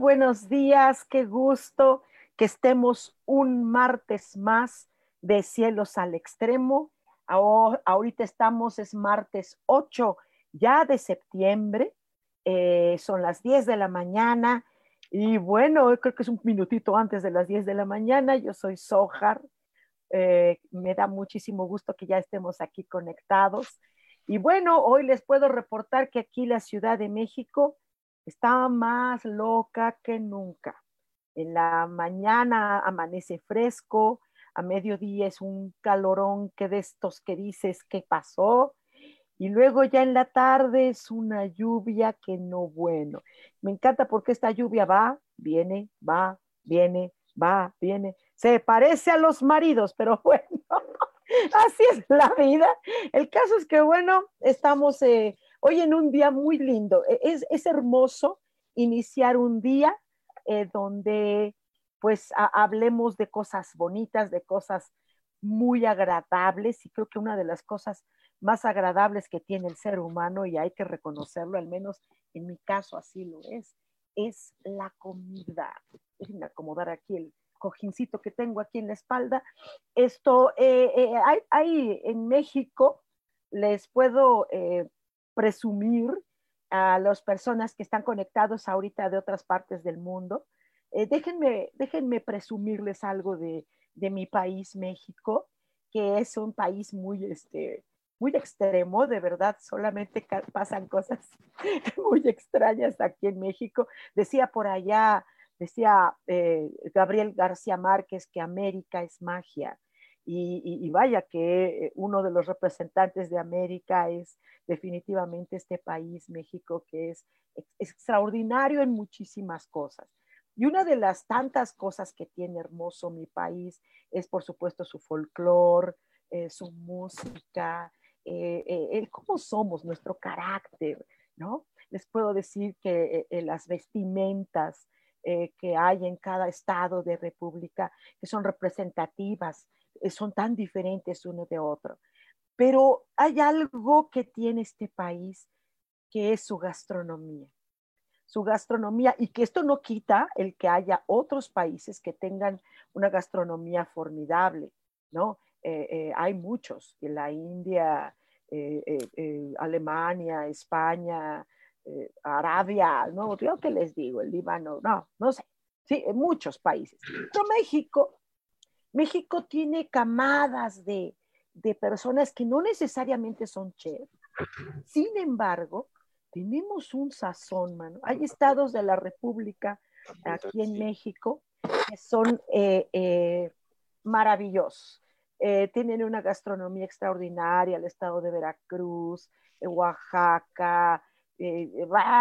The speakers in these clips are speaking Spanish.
Buenos días, qué gusto que estemos un martes más de cielos al extremo. ahorita estamos, es martes 8 ya de septiembre, eh, son las 10 de la mañana y bueno, creo que es un minutito antes de las 10 de la mañana. Yo soy Sojar, eh, me da muchísimo gusto que ya estemos aquí conectados. Y bueno, hoy les puedo reportar que aquí la Ciudad de México está más loca que nunca. En la mañana amanece fresco, a mediodía es un calorón que de estos que dices qué pasó, y luego ya en la tarde es una lluvia que no bueno. Me encanta porque esta lluvia va, viene, va, viene, va, viene. Se parece a los maridos, pero bueno, así es la vida. El caso es que, bueno, estamos eh, Hoy en un día muy lindo. E, es, hermoso iniciar un día eh, donde pues hablemos de cosas bonitas, de cosas muy agradables y creo que una de las cosas más agradables que tiene el ser humano y hay que reconocerlo, al menos en mi caso así lo es, es la comida. Déjenme acomodar aquí el cojincito que tengo aquí en la espalda. Esto, eh, eh, hay, en México, les puedo presumir a las personas que están conectados ahorita de otras partes del mundo. Eh, déjenme, déjenme presumirles algo de, de, mi país, México, que es un país muy, este, muy extremo, de verdad, solamente pasan cosas muy extrañas aquí en México. Decía por allá, decía eh, Gabriel García Márquez que América es magia. Y, vaya que eh, uno de los representantes de América es definitivamente este país, México, que es, extraordinario en muchísimas cosas. Y una de las tantas cosas que tiene hermoso mi país es, por supuesto, su folclore, eh, su música, eh, cómo somos, nuestro carácter, ¿no? Les puedo decir que las vestimentas que hay en cada estado de república, que son representativas eh, son tan diferentes uno de otro. Pero hay algo que tiene este país que es su gastronomía. Su gastronomía, y que esto no quita el que haya otros países que tengan una gastronomía formidable, ¿no? Eh, eh, hay muchos, en la India, Alemania, España, Arabia, ¿no? Yo que les digo, el Líbano, no, no sé, sí, muchos países. Pero México México tiene camadas de, personas que no necesariamente son chefs. Sin embargo, tenemos un sazón, mano. Hay estados de la República aquí en México que son eh, eh, maravillosos. Eh, tienen una gastronomía extraordinaria, el estado de Veracruz, Oaxaca,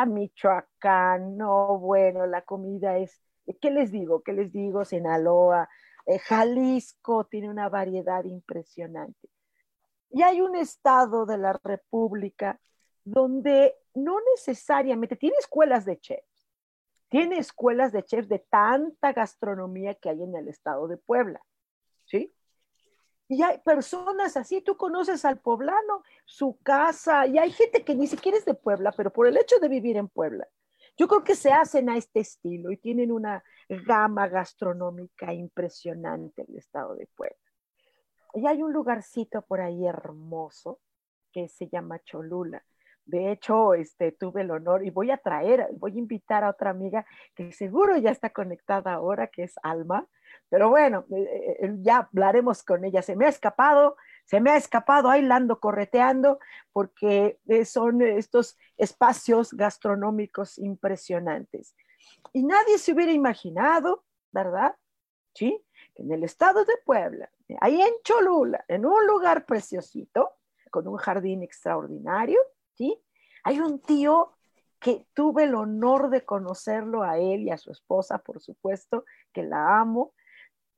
Michoacán, no, bueno, la comida es, ¿qué les digo? ¿Qué les digo? Sinaloa, eh, Jalisco tiene una variedad impresionante. Y hay un estado de la República donde no necesariamente tiene escuelas de chefs, tiene escuelas de chefs de tanta gastronomía que hay en el estado de Puebla, ¿sí? Y hay personas así, tú conoces al poblano, su casa, y hay gente que ni siquiera es de Puebla, pero por el hecho de vivir en Puebla, yo creo que se hacen a este estilo y tienen una gama gastronómica impresionante el estado de Puebla. Y hay un lugarcito por ahí hermoso que se llama Cholula, De hecho, este, tuve el honor y voy a traer, voy a invitar a otra amiga que seguro ya está conectada ahora, que es Alma. Pero bueno, eh, eh, eh, ya hablaremos con ella. Se me ha escapado, se me ha escapado, ahí ando correteando, porque son estos espacios gastronómicos impresionantes. Y nadie se hubiera imaginado, ¿verdad? ¿Sí? Que en el estado de Puebla, ahí en Cholula, en un lugar preciosito, con un jardín extraordinario, Hay un tío que tuve el honor de conocerlo a él y a su esposa, por supuesto, que la amo.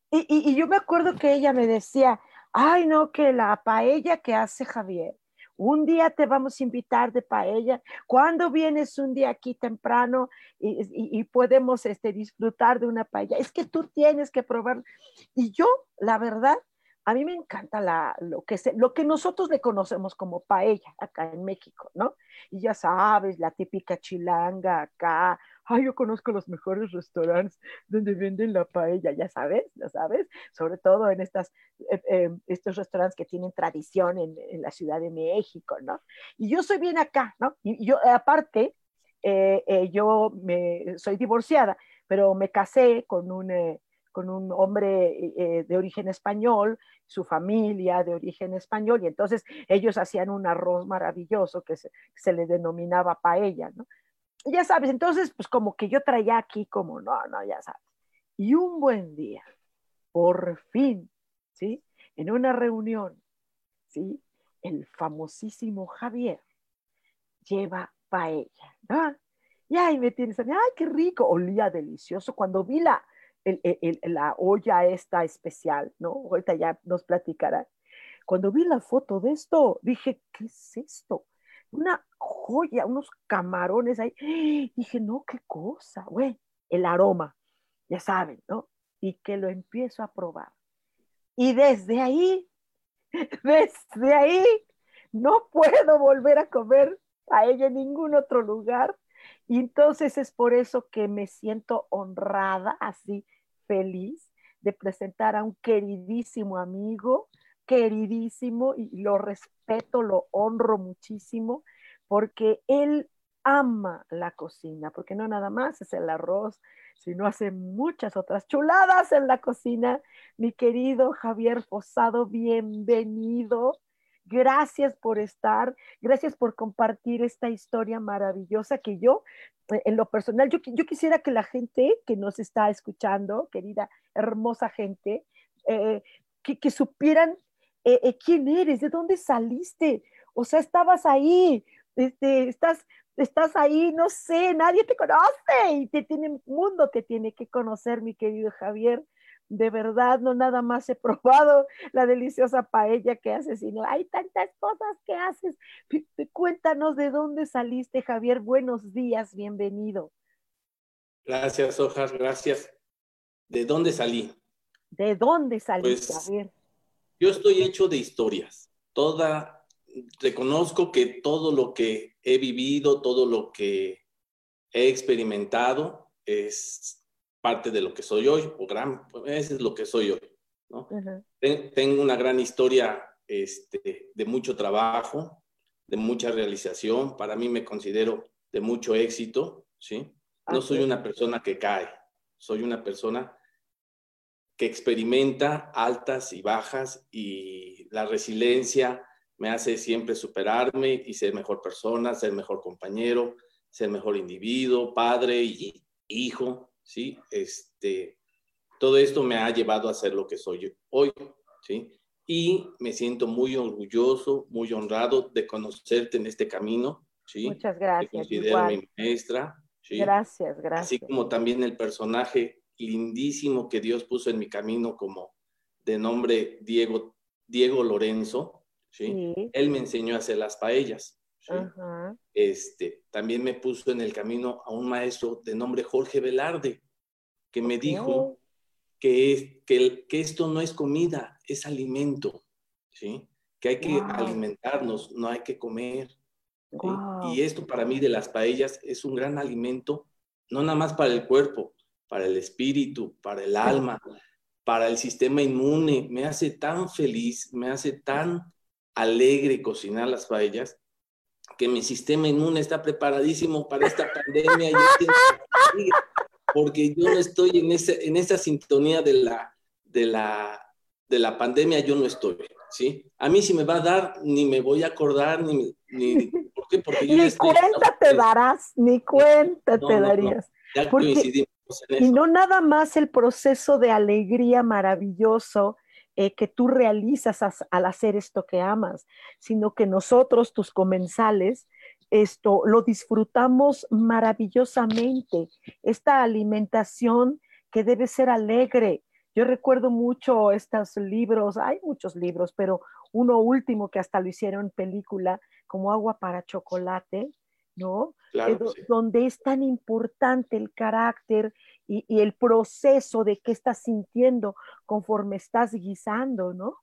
Y, yo me acuerdo que ella me decía, ay, no, que la paella que hace Javier, un día te vamos a invitar de paella. ¿Cuándo vienes un día aquí temprano y, y, podemos este, disfrutar de una paella? Es que tú tienes que probar. Y yo, la verdad, a mí me encanta la, lo, que lo que nosotros le conocemos como paella acá en México, ¿no? Y ya sabes, la típica chilanga acá. Ay, yo conozco los mejores restaurantes donde venden la paella, ya sabes, ya sabes, sobre todo en eh, eh, estos restaurantes que tienen tradición en, en, la Ciudad de México, ¿no? Y yo soy bien acá, ¿no? Y yo, aparte, eh, yo me, soy divorciada, pero me casé con un con un hombre eh, de origen español, su familia de origen español, y entonces ellos hacían un arroz maravilloso que se, le denominaba paella, ¿no? Ya sabes, entonces, pues como que yo traía aquí como, no, no, ya sabes. Y un buen día, por fin, ¿sí? En una reunión, ¿sí? El famosísimo Javier lleva paella, ¿no? Y ahí me tienes, ay, qué rico, olía delicioso. Cuando vi la, la olla esta especial, ¿no? Ahorita ya nos platicará. Cuando vi la foto de esto, dije, ¿qué es esto? Una joya, unos camarones ahí. Dije, no, qué cosa, güey. El aroma, ya saben, ¿no? Y que lo empiezo a probar. Y desde ahí, desde ahí, no puedo volver a comer a ella en ningún otro lugar y entonces es por eso que me siento honrada, así feliz, de presentar a un queridísimo amigo, queridísimo, y lo respeto, lo honro muchísimo, porque él ama la cocina, porque no nada más es el arroz, sino hace muchas otras chuladas en la cocina. Mi querido Javier Posado, bienvenido. Gracias por estar, gracias por compartir esta historia maravillosa que yo, eh, en lo personal, yo, quisiera que la gente que nos está escuchando, querida, hermosa gente, eh, que, supieran eh, quién eres, de dónde saliste. O sea, estabas ahí, este, estás, estás ahí, no sé, nadie te conoce y te tiene, mundo te tiene que conocer, mi querido Javier de verdad no nada más he probado la deliciosa paella que haces, sino hay tantas cosas que haces. Cuéntanos de dónde saliste, Javier. Buenos días, bienvenido. Gracias, Ojas, gracias. ¿De dónde salí? ¿De dónde saliste, pues, Javier? Yo estoy hecho de historias. Toda, reconozco que todo lo que he vivido, todo lo que he experimentado es parte de lo que soy hoy, o gran, eso es lo que soy hoy. ¿no? Tengo una gran historia este, de mucho trabajo, de mucha realización. Para mí me considero de mucho éxito, ¿sí? No soy una persona que cae, soy una persona que experimenta altas y bajas y la resiliencia me hace siempre superarme y ser mejor persona, ser mejor compañero, ser mejor individuo, padre y hijo, ¿sí? Este, todo esto me ha llevado a ser lo que soy hoy, ¿sí? Y me siento muy orgulloso, muy honrado de conocerte en este camino, ¿sí? Muchas gracias. Te considero mi maestra, ¿sí? Gracias, gracias. Así como también el personaje lindísimo que Dios puso en mi camino como de nombre Diego, Diego Lorenzo, ¿sí? Él me enseñó a hacer las paellas, este, también me puso en el camino a un maestro de nombre Jorge Velarde, que me dijo que, que, que, esto no es comida, es alimento, ¿sí? que hay que alimentarnos, no hay que comer. Y esto para mí de las paellas es un gran alimento, no nada más para el cuerpo, para el espíritu, para el alma, para el sistema inmune. Me hace tan feliz, me hace tan alegre cocinar las paellas que mi sistema inmune está preparadísimo para esta pandemia, porque yo no estoy en, ese, en esa sintonía de la, de, la, de la pandemia, yo no estoy, ¿sí? A mí si me va a dar, ni me voy a acordar, ni... ni ¿Por qué? Porque yo ni cuenta te darás, ni cuenta te darías. ya coincidimos en eso. Y no nada más el proceso de alegría maravilloso, eh, que tú realizas al hacer esto que amas, sino que nosotros, tus comensales, esto lo disfrutamos maravillosamente. Esta alimentación que debe ser alegre. Yo recuerdo mucho estos libros, hay muchos libros, pero uno último que hasta lo hicieron película, como Agua para Chocolate, ¿no? Claro, Donde es tan importante el carácter y, el proceso de qué estás sintiendo conforme estás guisando, ¿no?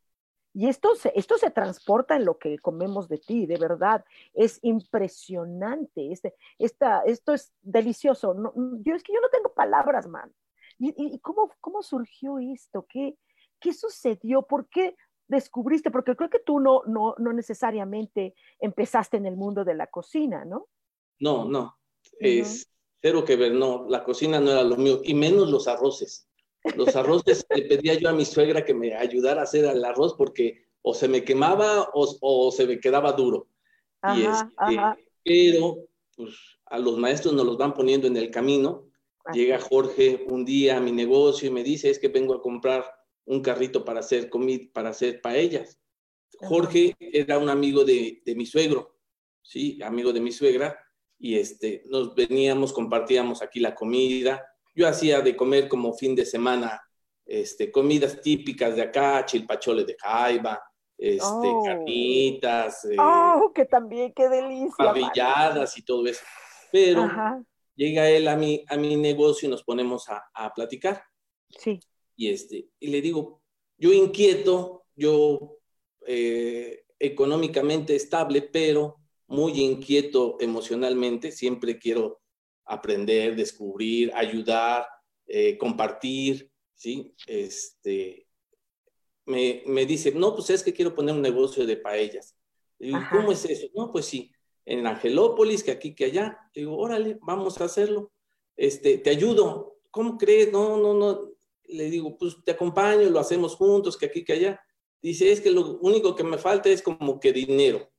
Y esto se, esto se transporta en lo que comemos de ti, de verdad. Es impresionante. Este, esta, esto es delicioso. No, yo es que yo no tengo palabras, man. ¿Y, cómo, cómo surgió esto? ¿Qué, ¿Qué sucedió? ¿Por qué descubriste? Porque creo que tú no, no, no necesariamente empezaste en el mundo de la cocina, ¿no? No, no. Es, Cero que ver, no, la cocina no era lo mío, y menos los arroces. Los arroces le pedía yo a mi suegra que me ayudara a hacer el arroz porque o se me quemaba o, se me quedaba duro. y este, Pero pues, a los maestros nos los van poniendo en el camino. Llega Jorge un día a mi negocio y me dice, es que vengo a comprar un carrito para hacer comida, para hacer paellas. Jorge era un amigo de, de mi suegro, sí, amigo de mi suegra, y este, nos veníamos, compartíamos aquí la comida. Yo hacía de comer como fin de semana este, comidas típicas de acá, chilpacholes de jaiba, este, oh. carnitas. Eh, oh, que también, qué delicia. Pavilladas y todo eso. Pero llega él a mi, a mi negocio y nos ponemos a, a platicar. Sí. Y, este, y le digo, yo inquieto, yo eh, económicamente estable, pero muy inquieto emocionalmente, siempre quiero aprender, descubrir, ayudar, eh, compartir, ¿sí? Este, me, me, dice, no, pues es que quiero poner un negocio de paellas. Digo, ¿cómo es eso? No, pues sí, en Angelópolis, que aquí, que allá. Digo, órale, vamos a hacerlo. Este, te ayudo. ¿Cómo crees? No, no, no. Le digo, pues te acompaño, lo hacemos juntos, que aquí, que allá. Dice, es que lo único que me falta es como que dinero.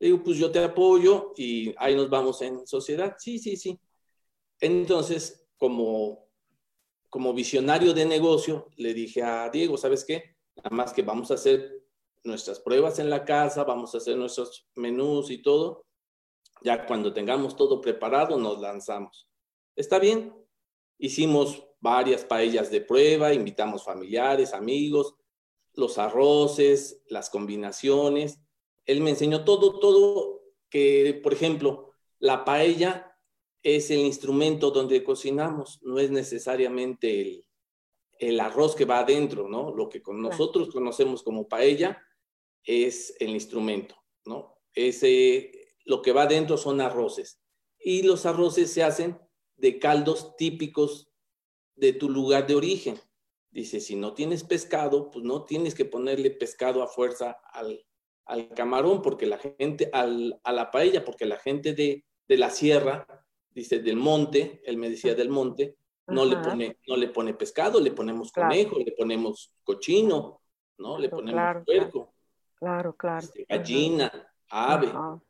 Digo, pues yo te apoyo y ahí nos vamos en sociedad. Sí, sí, sí. Entonces, como, como visionario de negocio, le dije a Diego, ¿sabes qué? Nada más que vamos a hacer nuestras pruebas en la casa, vamos a hacer nuestros menús y todo. Ya cuando tengamos todo preparado, nos lanzamos. ¿Está bien? Hicimos varias paellas de prueba, invitamos familiares, amigos, los arroces, las combinaciones él me enseñó todo, todo, que por ejemplo, la paella es el instrumento donde cocinamos, no es necesariamente el, el arroz que va adentro, ¿no? Lo que con nosotros conocemos como paella es el instrumento, ¿no? Ese, lo que va adentro son arroces. Y los arroces se hacen de caldos típicos de tu lugar de origen. Dice, si no tienes pescado, pues no tienes que ponerle pescado a fuerza al, al camarón, porque la gente, al, a la paella, porque la gente de, de, la sierra, dice del monte, él me decía del monte, no le, pone, no le pone pescado, le ponemos conejo, le ponemos cochino, ¿no? Le ponemos puerco. Claro, claro. Este, gallina, ave, ¿no?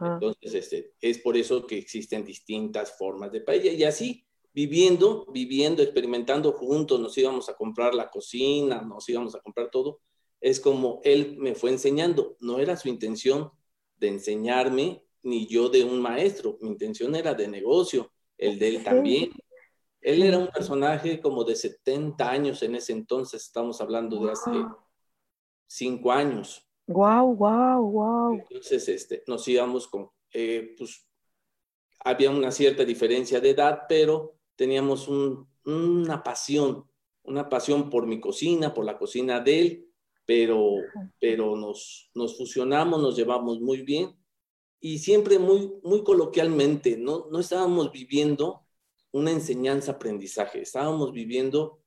Entonces, este, es por eso que existen distintas formas de paella. Y así, viviendo, viviendo, experimentando juntos, nos íbamos a comprar la cocina, nos íbamos a comprar todo, es como él me fue enseñando. No era su intención de enseñarme, ni yo de un maestro. Mi intención era de negocio, el de él también. Él era un personaje como de 70 años en ese entonces, estamos hablando de hace cinco años. Wow, wow, wow. Entonces, este, nos íbamos con, eh, pues, había una cierta diferencia de edad, pero teníamos una pasión, una pasión por mi cocina, por la cocina de él, pero, pero nos, nos fusionamos, nos llevamos muy bien y siempre muy, muy coloquialmente, ¿no? no estábamos viviendo una enseñanza-aprendizaje, estábamos viviendo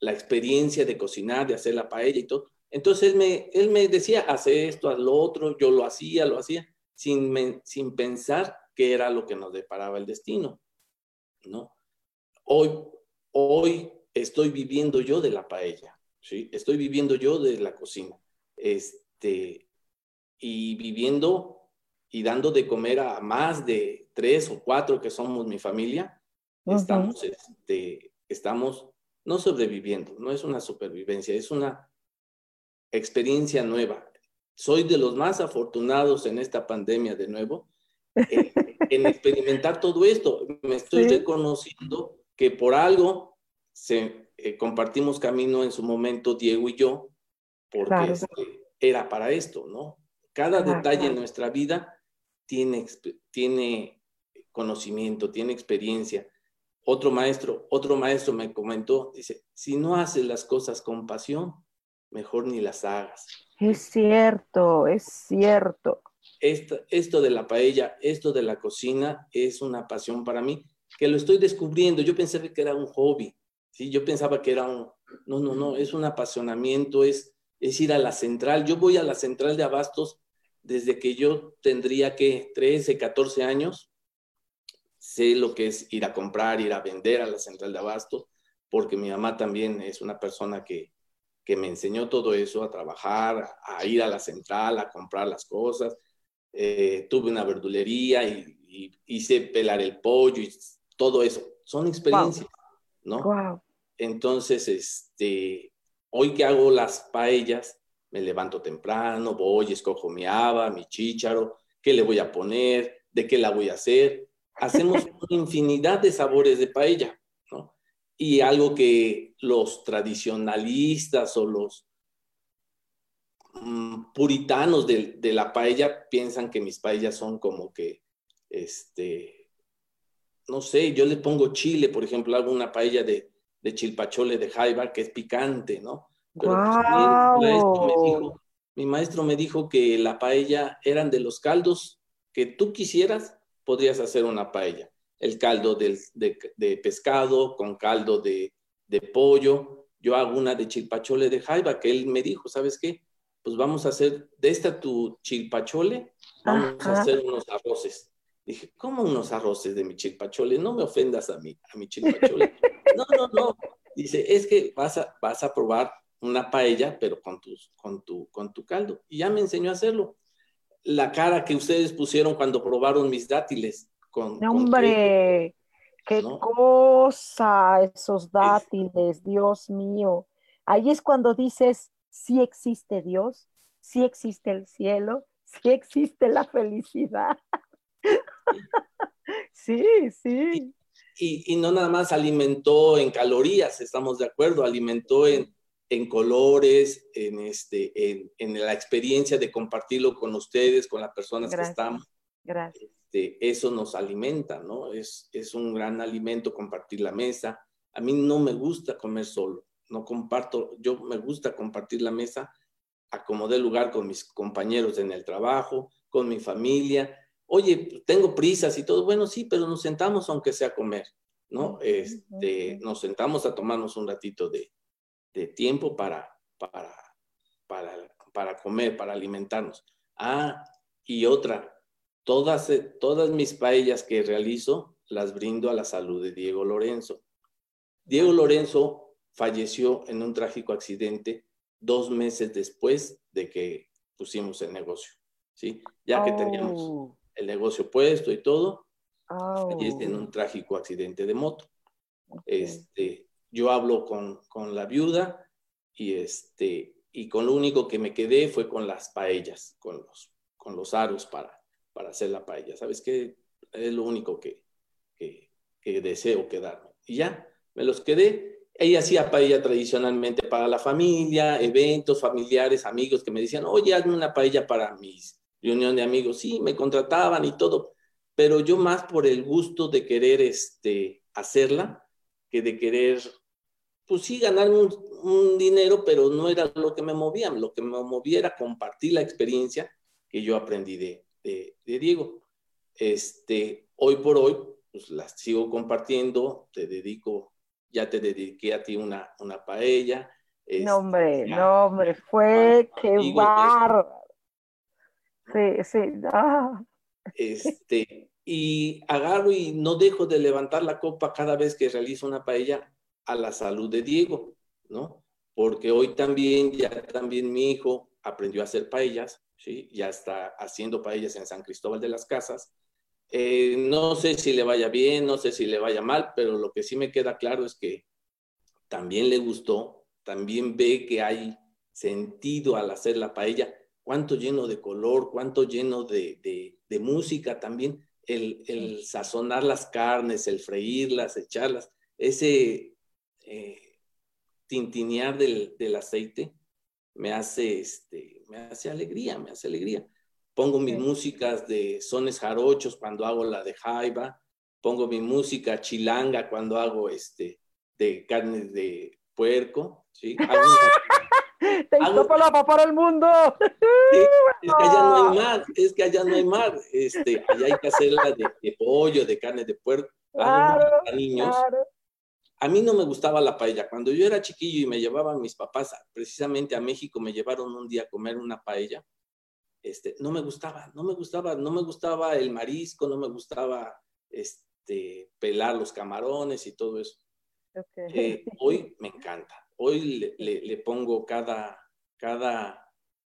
la experiencia de cocinar, de hacer la paella y todo. Entonces él me, él me decía, hace esto, haz lo otro, yo lo hacía, lo hacía. sin, sin pensar qué era lo que nos deparaba el destino, ¿no? Hoy, hoy estoy viviendo yo de la paella, ¿sí? Estoy viviendo yo de la cocina, este, y viviendo y dando de comer a más de tres o cuatro que somos mi familia, estamos, este, estamos no sobreviviendo, no es una supervivencia, es una experiencia nueva. Soy de los más afortunados en esta pandemia de nuevo, en, experimentar todo esto. Me estoy reconociendo que por algo se, eh, compartimos camino en su momento Diego y yo, porque este, era para esto, ¿no? Cada detalle en nuestra vida tiene, tiene conocimiento, tiene experiencia. Otro maestro, otro maestro me comentó, dice, si no haces las cosas con pasión, mejor ni las hagas. Es cierto, es cierto. Esto, esto de la paella, esto de la cocina es una pasión para mí, que lo estoy descubriendo. Yo pensé que era un hobby, ¿sí? Yo pensaba que era un... No, no, no, es un apasionamiento, es, es ir a la central. Yo voy a la central de abastos desde que yo tendría que 13, 14 años sé lo que es ir a comprar, ir a vender a la central de abasto, porque mi mamá también es una persona que, que me enseñó todo eso, a trabajar, a ir a la central, a comprar las cosas. Eh, tuve una verdulería y, hice pelar el pollo y todo eso. Son experiencias, ¿no? Wow. Entonces, este, hoy que hago las paellas, me levanto temprano, voy, escojo mi haba, mi chícharo, qué le voy a poner, de qué la voy a hacer hacemos una infinidad de sabores de paella, ¿no? Y algo que los tradicionalistas o los mm, puritanos de, la paella piensan que mis paellas son como que, este, no sé, yo le pongo chile, por ejemplo, hago una paella de, chilpachole de jaiba que es picante, ¿no? Pero pues, mi maestro me dijo que la paella eran de los caldos que tú quisieras podrías hacer una paella. El caldo de, pescado con caldo de, pollo. Yo hago una de chilpachole de jaiba, que él me dijo, ¿sabes qué? Pues vamos a hacer de esta tu chilpachole, vamos a hacer unos arroces. Dije, ¿cómo unos arroces de mi chilpachole? No me ofendas a mí, a mi chilpachole. no, no, no. Dice, es que vas a, vas a probar una paella, pero con, tus, con, tu, con tu caldo. Y ya me enseñó a hacerlo la cara que ustedes pusieron cuando probaron mis dátiles. Con, Hombre, qué cosa esos dátiles, Dios mío. Ahí es cuando dices, sí existe Dios, sí existe el cielo, sí existe la felicidad. sí, sí. Y, no nada más alimentó en calorías, estamos de acuerdo, alimentó en, en colores, en, este, en, en, la experiencia de compartirlo con ustedes, con las personas que estamos. Gracias. Este, eso nos alimenta, ¿no? Es, es un gran alimento compartir la mesa. A mí no me gusta comer solo, no comparto, yo me gusta compartir la mesa, acomodé lugar con mis compañeros en el trabajo, con mi familia. Oye, tengo prisas y todo, bueno, sí, pero nos sentamos aunque sea a comer, ¿no? Este, nos sentamos a tomarnos un ratito de, de tiempo para, para, para, comer, para alimentarnos. Ah, y otra, todas, todas mis paellas que realizo las brindo a la salud de Diego Lorenzo. Diego Lorenzo falleció en un trágico accidente dos meses después de que pusimos el negocio, ¿sí? Ya que teníamos oh. El negocio puesto y todo, oh. en un trágico accidente de moto. Este, yo hablo con, con, la viuda y, este, y con lo único que me quedé fue con las paellas, con los, con los aros para, para hacer la paella. ¿Sabes qué? Es lo único que, que, que deseo quedarme. Y ya, me los quedé. Ella hacía paella tradicionalmente para la familia, eventos familiares, amigos que me decían, oye, hazme una paella para mis reunión de amigos. Sí, me contrataban y todo, pero yo más por el gusto de querer este, hacerla que de querer pues sí, ganar un, dinero, pero no era lo que me movía. Lo que me movía era compartir la experiencia que yo aprendí de, de, Diego. Este, hoy por hoy, pues las sigo compartiendo, te dedico, ya te dediqué a ti una, una paella. no, hombre, no, hombre, fue, qué bárbaro. Sí, sí, ah. Este, y agarro y no dejo de levantar la copa cada vez que realizo una paella a la salud de Diego, ¿no? Porque hoy también, ya también mi hijo aprendió a hacer paellas, ¿sí? Ya está haciendo paellas en San Cristóbal de las Casas. Eh, no sé si le vaya bien, no sé si le vaya mal, pero lo que sí me queda claro es que también le gustó, también ve que hay sentido al hacer la paella, cuánto lleno de color, cuánto lleno de, de música también el, sazonar las carnes, el freírlas, echarlas, ese eh, tintinear del, aceite me hace, este, me hace alegría, me hace alegría. Pongo mis músicas de sones jarochos cuando hago la de jaiba, pongo mi música chilanga cuando hago este, de carne de puerco, ¿sí? Te para el mundo. es que allá no hay mar, es que allá no hay mar. Este, allá hay que hacerla de, pollo, de carne de puerco. Claro, niños. A mí no me gustaba la paella. Cuando yo era chiquillo y me llevaban mis papás precisamente a México, me llevaron un día a comer una paella. Este, no me gustaba, no me gustaba, no me gustaba el marisco, no me gustaba este, pelar los camarones y todo eso. Eh, hoy me encanta hoy le, pongo cada, cada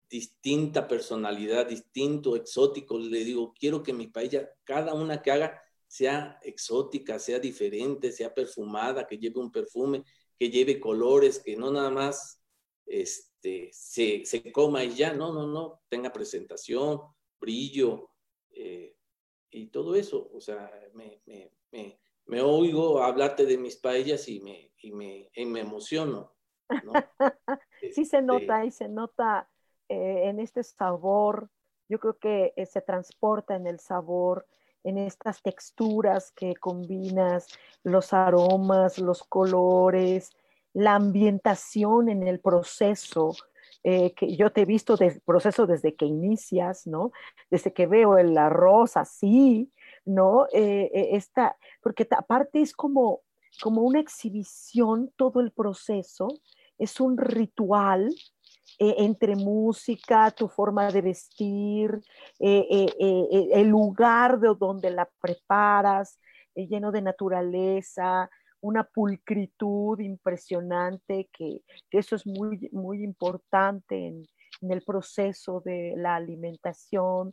distinta personalidad, distinto, exótico. Le digo, quiero que mi paella, cada una que haga, sea exótica, sea diferente, sea perfumada, que lleve un perfume, que lleve colores, que no nada más este, se, se coma y ya, no, no, no, tenga presentación, brillo eh, y todo eso. O sea, me, me, me, me oigo hablarte de mis paellas y me, y me, me emociono. sí se nota y se nota eh, en este sabor, yo creo que eh, se transporta en el sabor, en estas texturas que combinas, los aromas, los colores, la ambientación en el proceso, eh, que yo te he visto del proceso desde que inicias, ¿no? Desde que veo el arroz así, ¿no? esta, porque aparte es como como una exhibición todo el proceso, es un ritual eh, entre música, tu forma de vestir, eh, eh, el lugar de donde la preparas, lleno de naturaleza, una pulcritud impresionante, que, eso es muy, muy importante en, en el proceso de la alimentación.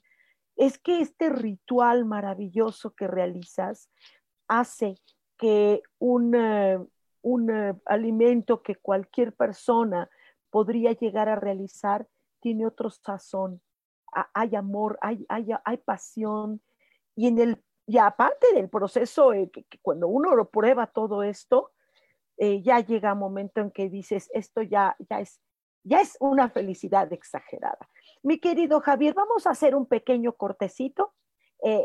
Es que este ritual maravilloso que realizas hace que un, un eh, alimento que cualquier persona podría llegar a realizar tiene otro sazón. Hay amor, hay, hay, hay pasión. Y, en el, y aparte del proceso, eh, cuando uno lo prueba todo esto, ya llega un momento en que dices, esto ya, ya, es, ya es una felicidad exagerada. Mi querido Javier, vamos a hacer un pequeño cortecito.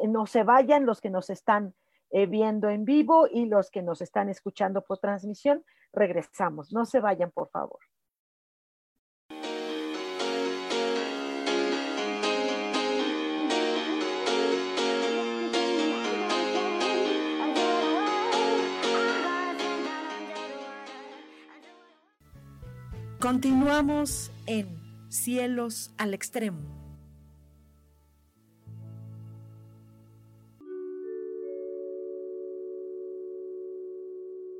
no se vayan los que nos están eh, viendo en vivo y los que nos están escuchando por transmisión, regresamos. No se vayan, por favor. Continuamos en Cielos al Extremo.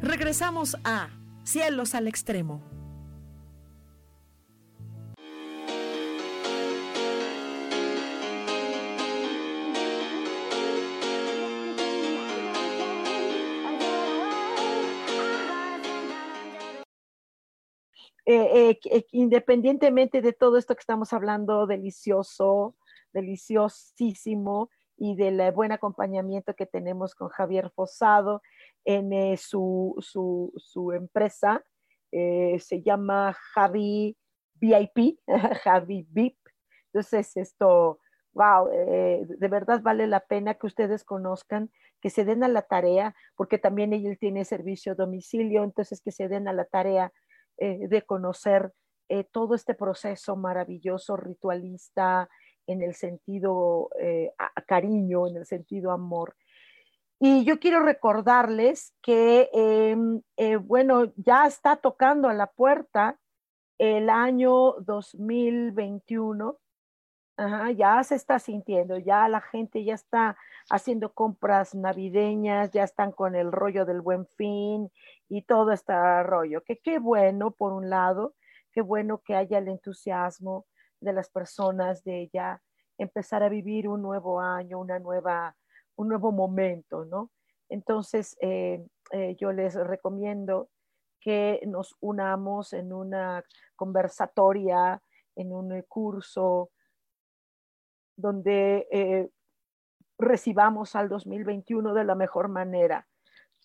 Regresamos a Cielos al Extremo. Eh, eh, independientemente de todo esto que estamos hablando, delicioso, deliciosísimo, y del buen acompañamiento que tenemos con Javier Fosado en eh, su, su, empresa. Eh, se llama Javi VIP, Javi VIP. Entonces, esto, wow, eh, de verdad vale la pena que ustedes conozcan, que se den a la tarea, porque también él tiene servicio a domicilio, entonces que se den a la tarea de conocer todo este proceso maravilloso, ritualista, en el sentido cariño, en el sentido amor. Y yo quiero recordarles que, em, eh, bueno, ya está tocando a la puerta el año 2021. ya se está sintiendo, ya la gente ya está haciendo compras navideñas, ya están con el rollo del buen fin y todo este rollo. Que qué bueno, por un lado, qué bueno que haya el entusiasmo de las personas de ya empezar a vivir un nuevo año, una nueva un nuevo momento, ¿no? Entonces, eh, eh, yo les recomiendo que nos unamos en una conversatoria, en un curso donde eh, recibamos al 2021 de la mejor manera.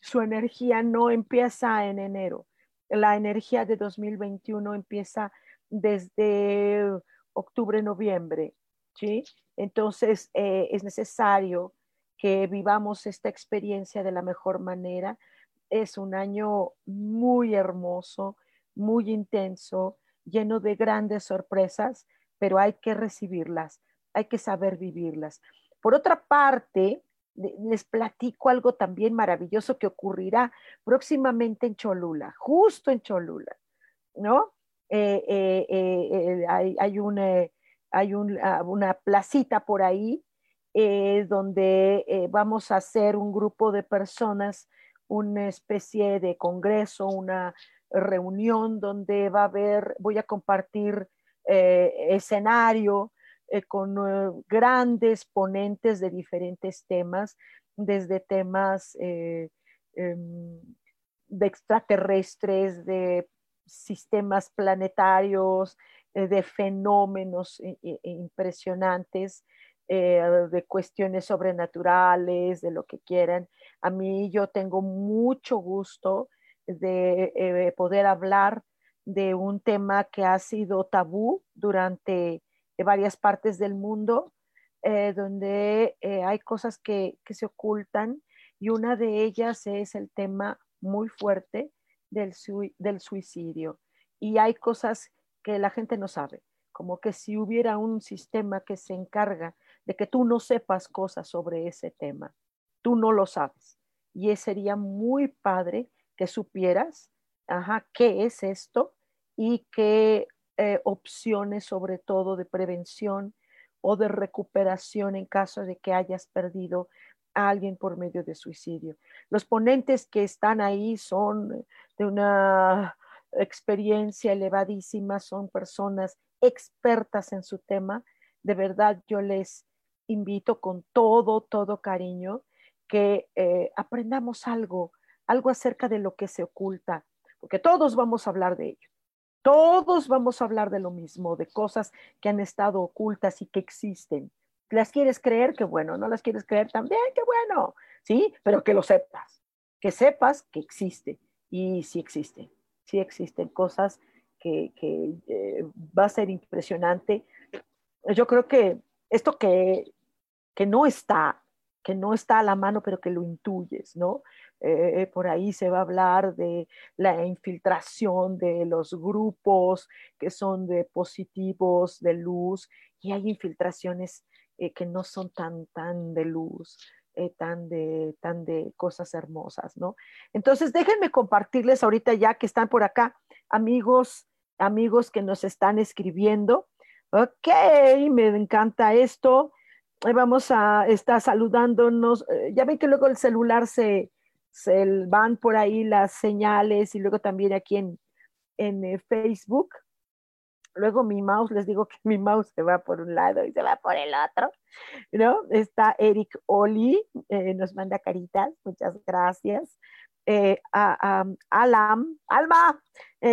Su energía no empieza en enero. La energía de 2021 empieza desde octubre, noviembre, ¿sí? Entonces, es necesario que vivamos esta experiencia de la mejor manera. Es un año muy hermoso, muy intenso, lleno de grandes sorpresas, pero hay que recibirlas, hay que saber vivirlas. Por otra parte, les platico algo también maravilloso que ocurrirá próximamente en Cholula, justo en Cholula, ¿no? Eh, eh, eh, hay, hay, hay una placita por ahí eh, donde eh, vamos a hacer un grupo de personas, una especie de congreso, una reunión donde va a haber, voy a compartir eh, escenario con grandes ponentes de diferentes temas, desde temas em, de extraterrestres, de sistemas planetarios, de fenómenos impresionantes, eh, de cuestiones sobrenaturales, de lo que quieran. A mí yo tengo mucho gusto de eh, poder hablar de un tema que ha sido tabú durante varias partes del mundo, eh, donde hay cosas que, que, se ocultan y una de ellas es el tema muy fuerte del, del suicidio. Y hay cosas que la gente no sabe, como que si hubiera un sistema que se encarga de que tú no sepas cosas sobre ese tema. Tú no lo sabes. Y sería muy padre que supieras, ajá, qué es esto y qué eh, opciones, sobre todo de prevención o de recuperación en caso de que hayas perdido a alguien por medio de suicidio. Los ponentes que están ahí son de una experiencia elevadísima, son personas expertas en su tema. De verdad, yo les invito con todo, todo cariño que eh, aprendamos algo, algo acerca de lo que se oculta, porque todos vamos a hablar de ello. Todos vamos a hablar de lo mismo, de cosas que han estado ocultas y que existen. las quieres creer, qué bueno, no las quieres creer también, qué bueno, ¿sí? Pero que lo sepas, que sepas que existe y sí existe, sí existen cosas que, eh, va a ser impresionante. Yo creo que esto que, que no está, que no está a la mano, pero que lo intuyes, ¿no? Eh, por ahí se va a hablar de la infiltración de los grupos que son de positivos, de luz, y hay infiltraciones eh, que no son tan, tan de luz, eh, tan, de, tan de cosas hermosas, ¿no? Entonces, déjenme compartirles ahorita ya que están por acá, amigos, amigos que nos están escribiendo. Ok, me encanta esto. Vamos a estar saludándonos. Ya ven que luego el celular se, se van por ahí las señales y luego también aquí en, en eh, Facebook. Luego mi mouse, les digo que mi mouse se va por un lado y se va por el otro, ¿no? Está Eric Oli, eh, nos manda caritas, muchas gracias. Eh, Alam, Alma,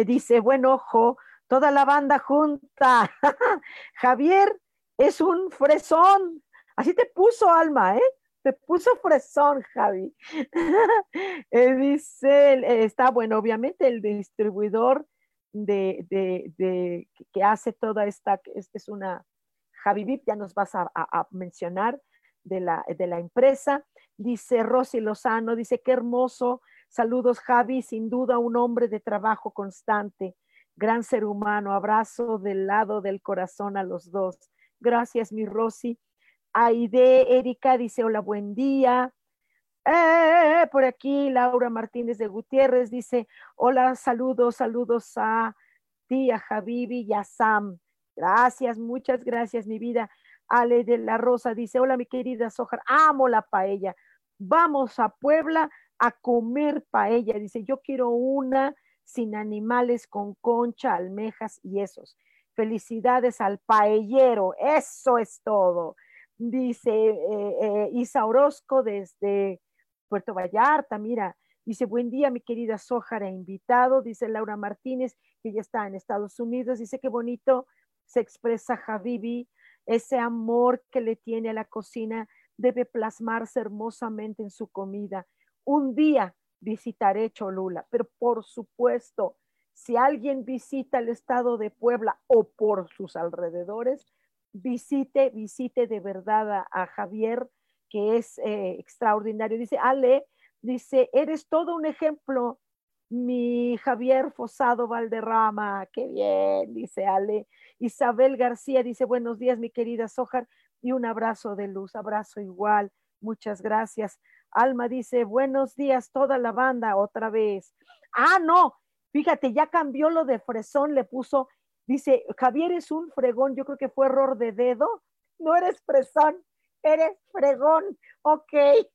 dice, buen ojo, toda la banda junta. Javier es un fresón. Así te puso Alma, ¿eh? te puso fresón, Javi. Eh, dice, eh, está bueno, obviamente el distribuidor de, de, que hace toda esta, es, es una Javi Vip, ya nos vas a, mencionar de la, de la empresa. Dice Rosy Lozano, dice, qué hermoso. Saludos, Javi, sin duda un hombre de trabajo constante, gran ser humano. Abrazo del lado del corazón a los dos. Gracias, mi Rosy. Aide Erika dice, hola, buen día. Eh, por aquí Laura Martínez de Gutiérrez dice, hola, saludos, saludos a ti, a Javibi y a Sam. Gracias, muchas gracias, mi vida. Ale de la Rosa dice, hola, mi querida Sojar, amo la paella. Vamos a Puebla a comer paella. Dice, yo quiero una sin animales, con concha, almejas y esos. Felicidades al paellero, eso es todo dice eh, eh, Isa Orozco desde Puerto Vallarta, mira, dice, buen día mi querida Sójara, invitado, dice Laura Martínez, que ya está en Estados Unidos, dice qué bonito se expresa Javibi, ese amor que le tiene a la cocina debe plasmarse hermosamente en su comida. Un día visitaré Cholula, pero por supuesto, si alguien visita el estado de Puebla o por sus alrededores, visite, visite de verdad a, Javier, que es eh, extraordinario. Dice, Ale, dice, eres todo un ejemplo, mi Javier Fosado Valderrama, qué bien, dice Ale. Isabel García dice, buenos días, mi querida Sojar, y un abrazo de luz, abrazo igual, muchas gracias. Alma dice, buenos días, toda la banda, otra vez. Ah, no, fíjate, ya cambió lo de fresón, le puso Dice, Javier es un fregón, yo creo que fue error de dedo. No eres fresón, eres fregón. Ok.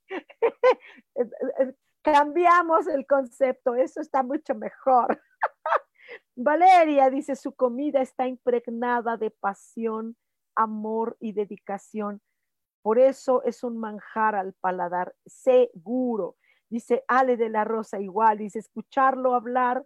Cambiamos el concepto, eso está mucho mejor. Valeria dice, su comida está impregnada de pasión, amor y dedicación. Por eso es un manjar al paladar, seguro. Dice Ale de la Rosa igual, dice, escucharlo hablar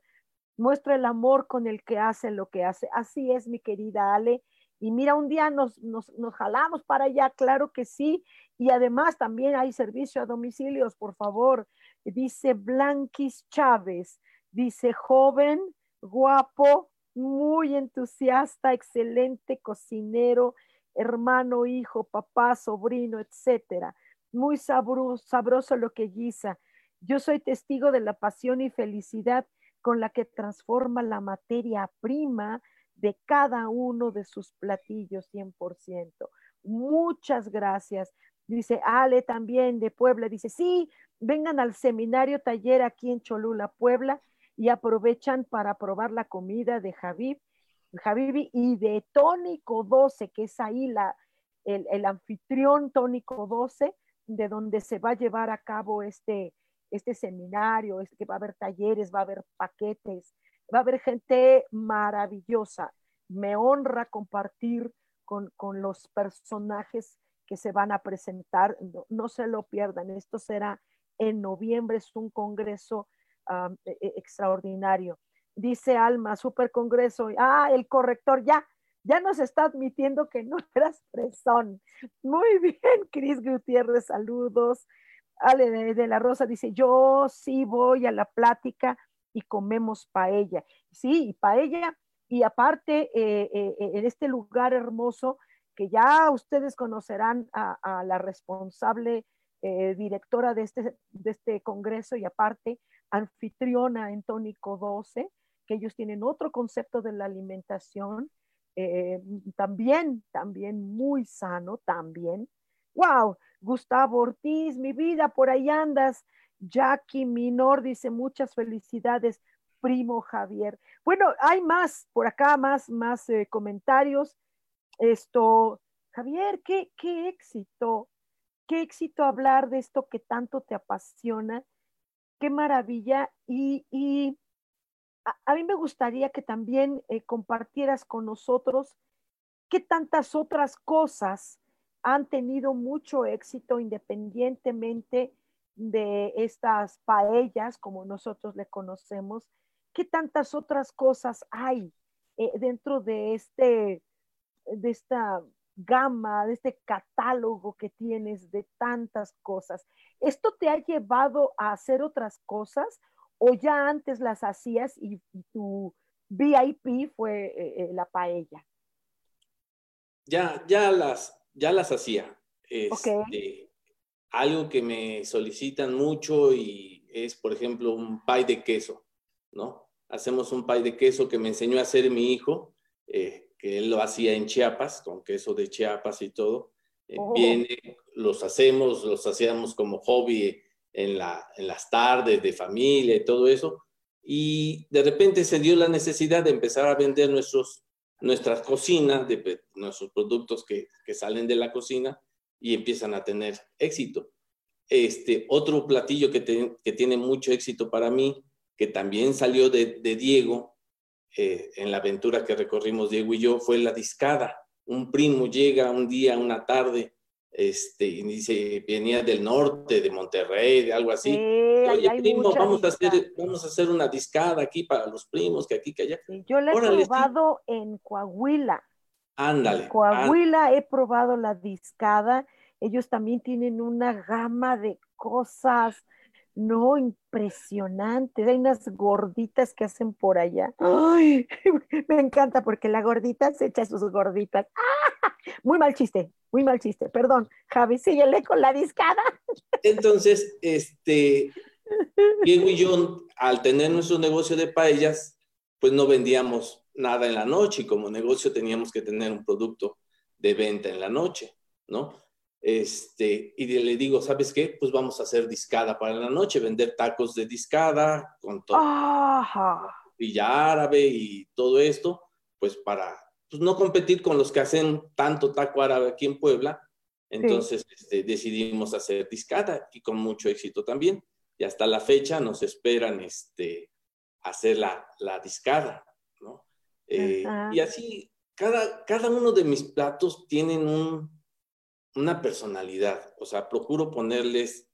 muestra el amor con el que hace lo que hace. Así es, mi querida Ale. Y mira, un día nos, nos, jalamos para allá, claro que sí. Y además también hay servicio a domicilios, por favor. Dice Blanquis Chávez, dice joven, guapo, muy entusiasta, excelente cocinero, hermano, hijo, papá, sobrino, etcétera. Muy sabroso, sabroso lo que guisa. Yo soy testigo de la pasión y felicidad con la que transforma la materia prima de cada uno de sus platillos 100%. Muchas gracias. Dice Ale también de Puebla, dice, sí, vengan al seminario taller aquí en Cholula, Puebla, y aprovechan para probar la comida de Javib, Javibi y de Tónico 12, que es ahí la, el, el anfitrión Tónico 12, de donde se va a llevar a cabo este, este seminario, es que va a haber talleres, va a haber paquetes, va a haber gente maravillosa. Me honra compartir con, los personajes que se van a presentar. No, se lo pierdan. Esto será en noviembre, es un congreso e, e, extraordinario. Dice Alma, super congreso. Ah, el corrector, ya, ya nos está admitiendo que no eras presón. Muy bien, Cris Gutiérrez, saludos. Ale de, la Rosa dice, yo sí voy a la plática y comemos paella. Sí, y paella, y aparte, eh, eh, en este lugar hermoso, que ya ustedes conocerán a, la responsable eh, directora de este, de este congreso y aparte anfitriona en Tónico 12, que ellos tienen otro concepto de la alimentación, también, también muy sano, también. ¡Wow! Gustavo Ortiz, mi vida, por ahí andas. Jackie Minor dice muchas felicidades, primo Javier. Bueno, hay más por acá, más, más eh, comentarios. Esto, Javier, qué, qué éxito, qué éxito hablar de esto que tanto te apasiona, qué maravilla. Y, a, mí me gustaría que también eh, compartieras con nosotros qué tantas otras cosas han tenido mucho éxito independientemente de estas paellas, como nosotros le conocemos. ¿Qué tantas otras cosas hay eh, dentro de, este, de esta gama, de este catálogo que tienes de tantas cosas? ¿Esto te ha llevado a hacer otras cosas o ya antes las hacías y, tu VIP fue eh, eh, la paella? Ya, ya las, ya las hacía. Este, algo que me solicitan mucho y es, por ejemplo, un pie de queso, ¿no? Hacemos un pie de queso que me enseñó a hacer mi hijo, eh, que él lo hacía en Chiapas, con queso de Chiapas y todo. Eh, oh. Viene, los hacemos, los hacíamos como hobby en, la, en las tardes de familia y todo eso. Y de repente se dio la necesidad de empezar a vender nuestros nuestras cocinas, de nuestros productos que, que, salen de la cocina y empiezan a tener éxito. Este, otro platillo que, que tiene mucho éxito para mí, que también salió de, de Diego, eh, en la aventura que recorrimos Diego y yo, fue la discada. Un primo llega un día, una tarde, este, y dice, venía del norte, de Monterrey, de algo así. Oye, primo, vamos a, hacer, vamos a hacer una discada aquí para los primos, que aquí, que allá. yo la he probado en Coahuila. Ándale. En Coahuila he probado la discada. Ellos también tienen una gama de cosas, no impresionantes. Hay unas gorditas que hacen por allá. Ay, me encanta porque la gordita se echa sus gorditas. ¡Ah! Muy mal chiste, muy mal chiste, perdón. Javi, síguele con la discada. Entonces, este, Diego y yo, al tener nuestro negocio de paellas, pues no vendíamos nada en la noche y como negocio teníamos que tener un producto de venta en la noche, ¿no? Este, y le digo, ¿sabes qué? Pues vamos a hacer discada para la noche, vender tacos de discada con todo. Ajá. Villa árabe y todo esto, pues para pues no competir con los que hacen tanto taco árabe aquí en Puebla. Entonces este, decidimos hacer discada y con mucho éxito también. Y hasta la fecha nos esperan este, hacer la, la discada, ¿no? Eh, y así, cada, cada uno de mis platos tienen un, una personalidad. O sea, procuro ponerles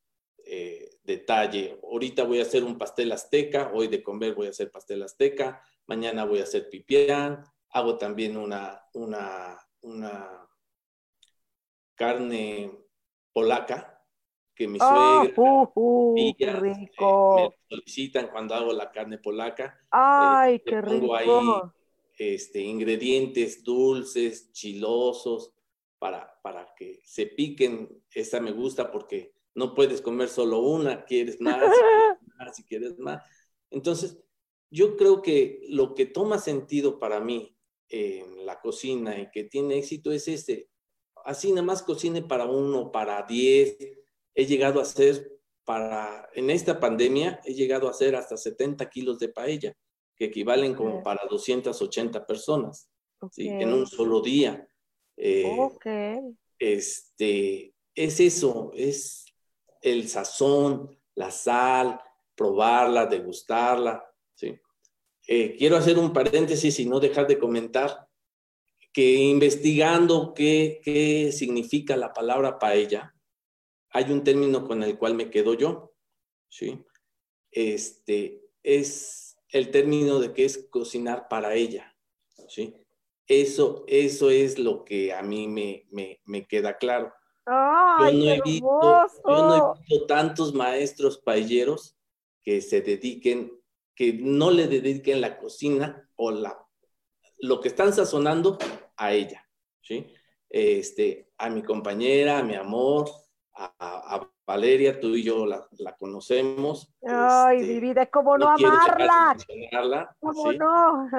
eh, detalle. Ahorita voy a hacer un pastel azteca, hoy de comer voy a hacer pastel azteca, mañana voy a hacer pipián, Hago también una, una, una carne polaca que mi ah, suegra uh, uh, eh, rico. me solicitan cuando hago la carne polaca. Ay, este, qué rico. ahí este, ingredientes dulces, chilosos, para, para que se piquen. Esa me gusta porque no puedes comer solo una, quieres más, si quieres más, si quieres más. Entonces, yo creo que lo que toma sentido para mí en la cocina y que tiene éxito es este. Así nada más cocine para uno, para diez. He llegado a hacer para, en esta pandemia, he llegado a hacer hasta 70 kilos de paella, que equivalen como para 280 personas, en un solo día. Eh, este, es eso, es el sazón, la sal, probarla, degustarla, ¿sí? Eh, quiero hacer un paréntesis y no dejar de comentar que investigando qué, qué significa la palabra paella, hay un término con el cual me quedo yo, ¿sí? Este, es el término de que es cocinar para ella, ¿sí? Eso, eso es lo que a mí me, me, me queda claro. ¡Ay, yo, no qué he visto, yo no he visto tantos maestros paelleros que se dediquen, que no le dediquen la cocina o la, lo que están sazonando a ella, ¿sí? Este, a mi compañera, a mi amor, a, Valeria, tú y yo la, la conocemos. Ay, este, mi vida, ¿cómo no, amarla? ¿Cómo no?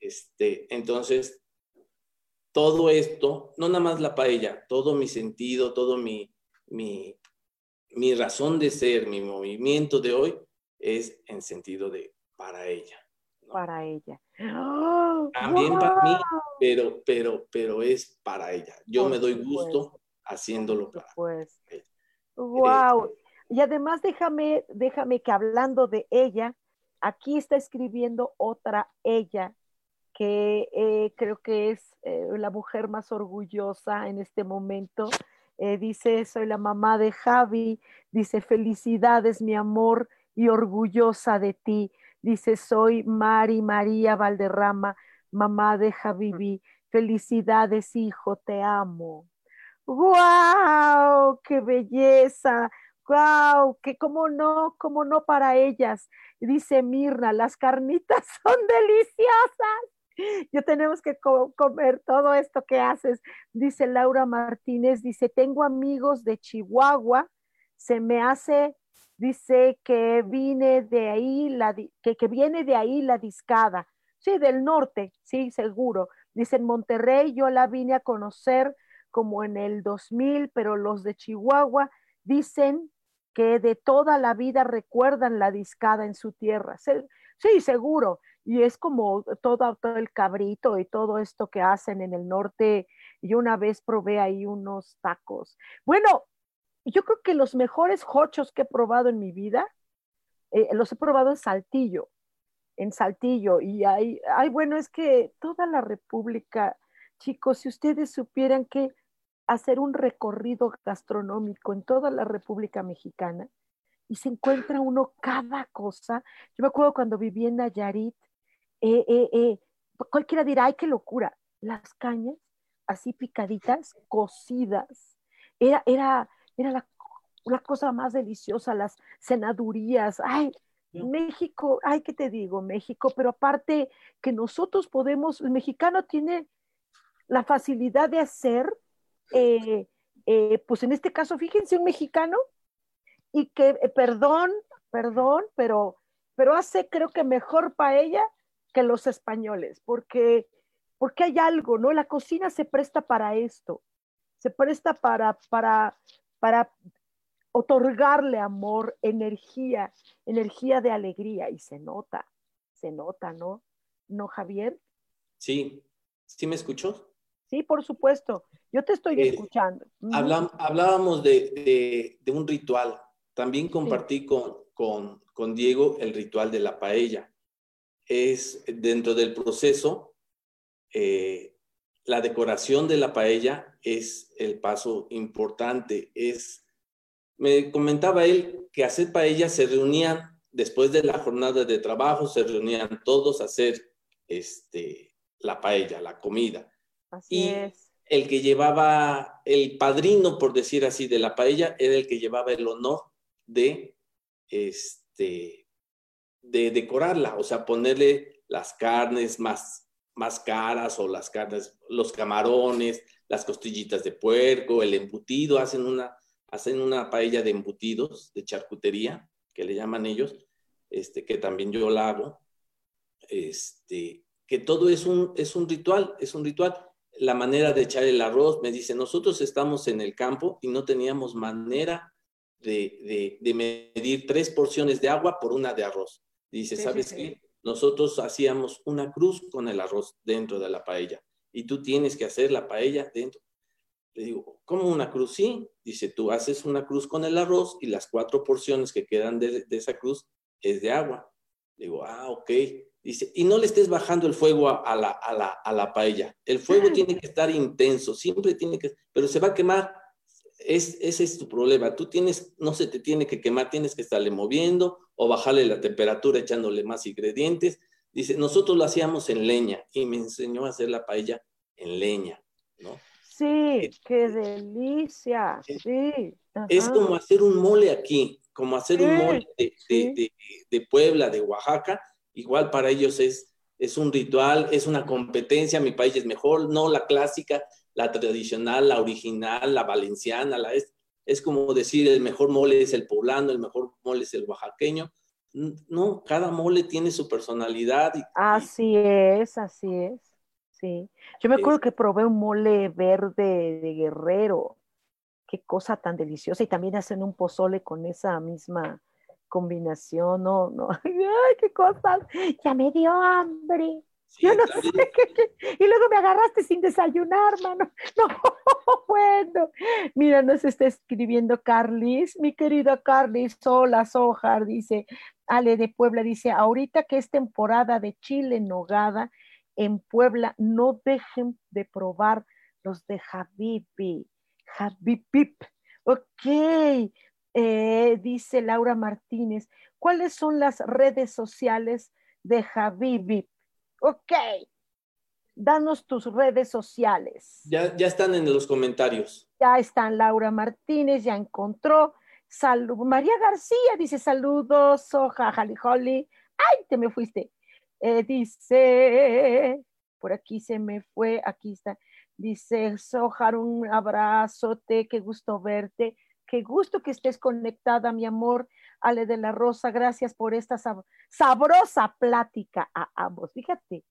Este, entonces, todo esto, no nada más la paella, todo mi sentido, todo mi, mi, mi razón de ser, mi movimiento de hoy es en sentido de para ella. Para ella. También para mí, pero, pero, pero es para ella. Yo me doy gusto haciéndolo para ella. Wow. y además déjame, déjame que hablando de ella, aquí está escribiendo otra ella que eh, creo que es eh, la mujer más orgullosa en este momento. Eh, dice, soy la mamá de Javi, dice, felicidades mi amor y orgullosa de ti. Dice, soy Mari María Valderrama, mamá de Javi. Felicidades, hijo, te amo. ¡Wow! ¡Qué belleza! ¡Wow! Que cómo no, cómo no para ellas. Dice Mirna, las carnitas son deliciosas. Yo tenemos que comer todo esto que haces. Dice Laura Martínez, dice, tengo amigos de Chihuahua, se me hace, dice que vine de ahí, la, que, que viene de ahí la discada. Sí, del norte, sí, seguro. Dice, en Monterrey yo la vine a conocer como en el 2000, pero los de Chihuahua dicen que de toda la vida recuerdan la discada en su tierra. Sí, seguro. Y es como todo, todo el cabrito y todo esto que hacen en el norte. Yo una vez probé ahí unos tacos. Bueno, yo creo que los mejores hochos que he probado en mi vida, eh, los he probado en Saltillo, en Saltillo. Y hay, hay, bueno, es que toda la República, chicos, si ustedes supieran que hacer un recorrido gastronómico en toda la República Mexicana y se encuentra uno cada cosa. Yo me acuerdo cuando viví en Nayarit, eh, eh, cualquiera dirá, ay, qué locura, las cañas así picaditas, cocidas. Era, era, era la, la cosa más deliciosa, las cenadurías. Ay, México, ay, ¿qué te digo? México, pero aparte que nosotros podemos, el mexicano tiene la facilidad de hacer eh, eh, pues en este caso, fíjense, un mexicano y que, eh, perdón, perdón, pero, pero hace creo que mejor paella que los españoles, porque, porque hay algo, ¿no? La cocina se presta para esto, se presta para, para, para otorgarle amor, energía, energía de alegría, y se nota, se nota, ¿no? ¿No, Javier? Sí, ¿sí me escuchó? Sí, por supuesto. Yo te estoy eh, escuchando. hablábamos de, un ritual. También compartí con, con, Diego el ritual de la paella. Es dentro del proceso, eh, la decoración de la paella es el paso importante. Es, me comentaba él que hacer paella se reunían después de la jornada de trabajo, se reunían todos a hacer este, la paella, la comida y el que llevaba, el padrino, por decir así, de la paella, era el que llevaba el honor de, este, de decorarla, o sea, ponerle las carnes más, más caras o las carnes, los camarones, las costillitas de puerco, el embutido, hacen una, hacen una paella de embutidos, de charcutería, que le llaman ellos, este, que también yo la hago, este, que todo es un, es un ritual, es un ritual la manera de echar el arroz. Me dice, nosotros estamos en el campo y no teníamos manera de, medir tres porciones de agua por una de arroz. Dice, ¿sabes qué? Nosotros hacíamos una cruz con el arroz dentro de la paella y tú tienes que hacer la paella dentro. Le digo, ¿cómo una cruz? Sí. Dice, tú haces una cruz con el arroz y las cuatro porciones que quedan de, de esa cruz es de agua. Le digo, ah, ok. Dice, y no le estés bajando el fuego a, la, a, la, a la, paella. El fuego tiene que estar intenso, siempre tiene que, pero se va a quemar. Es, ese es tu problema. Tú tienes, no se te tiene que quemar, tienes que estarle moviendo o bajarle la temperatura echándole más ingredientes. Dice, nosotros lo hacíamos en leña y me enseñó a hacer la paella en leña, ¿no? Sí, qué delicia. Sí. Es como hacer un mole aquí, como hacer un mole de, Puebla, de Oaxaca. Igual para ellos es, es un ritual, es una competencia. Mi país es mejor, no la clásica, la tradicional, la original, la valenciana. La es, es como decir el mejor mole es el poblano, el mejor mole es el oaxaqueño. No, cada mole tiene su personalidad. así es, así es. Sí. Yo me acuerdo que probé un mole verde de guerrero. Qué cosa tan deliciosa. Y también hacen un pozole con esa misma combinación. No, no. Ay, qué cosas. Ya me dio hambre. Yo no sé qué, Y luego me agarraste sin desayunar, mano. No, bueno. Mira, nos está escribiendo Carlis, mi querida Carlis, hola, Sojar, dice, Ale de Puebla, dice, ahorita que es temporada de chile nogada, en Puebla, no dejen de probar los de Habibi. Habibip. Ok, eh, dice Laura Martínez. ¿Cuáles son las redes sociales de Habibip? Ok, danos tus redes sociales. Ya, ya están en los comentarios. Ya están Laura Martínez, ya encontró. Salud. María García dice saludos, soja, Holly. Ay, te me fuiste. Eh, dice, por aquí se me fue, aquí está. Dice, Sojar, un abrazote, qué gusto verte, qué gusto que estés conectada, mi amor. Ale de la Rosa, gracias por esta sabrosa plática a ambos. Fíjate,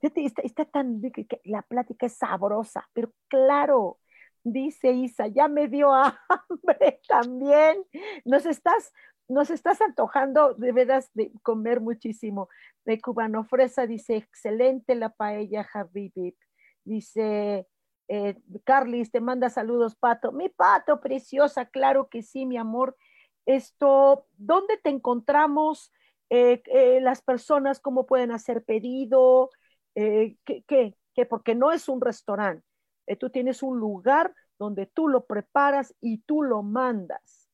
está, tan, la plática es sabrosa, pero claro, dice Isa, ya me dio hambre también. Nos estás nos estás antojando de veras de comer muchísimo. De cubano fresa dice, excelente la paella, Habibip. Dice, eh, Carlis, te manda saludos, Pato. Mi Pato, preciosa, claro que sí, mi amor. Esto, ¿dónde te encontramos? Eh, eh, las personas, ¿cómo pueden hacer pedido? ¿Qué, qué, qué? Porque no es un restaurante. tú tienes un lugar donde tú lo preparas y tú lo mandas.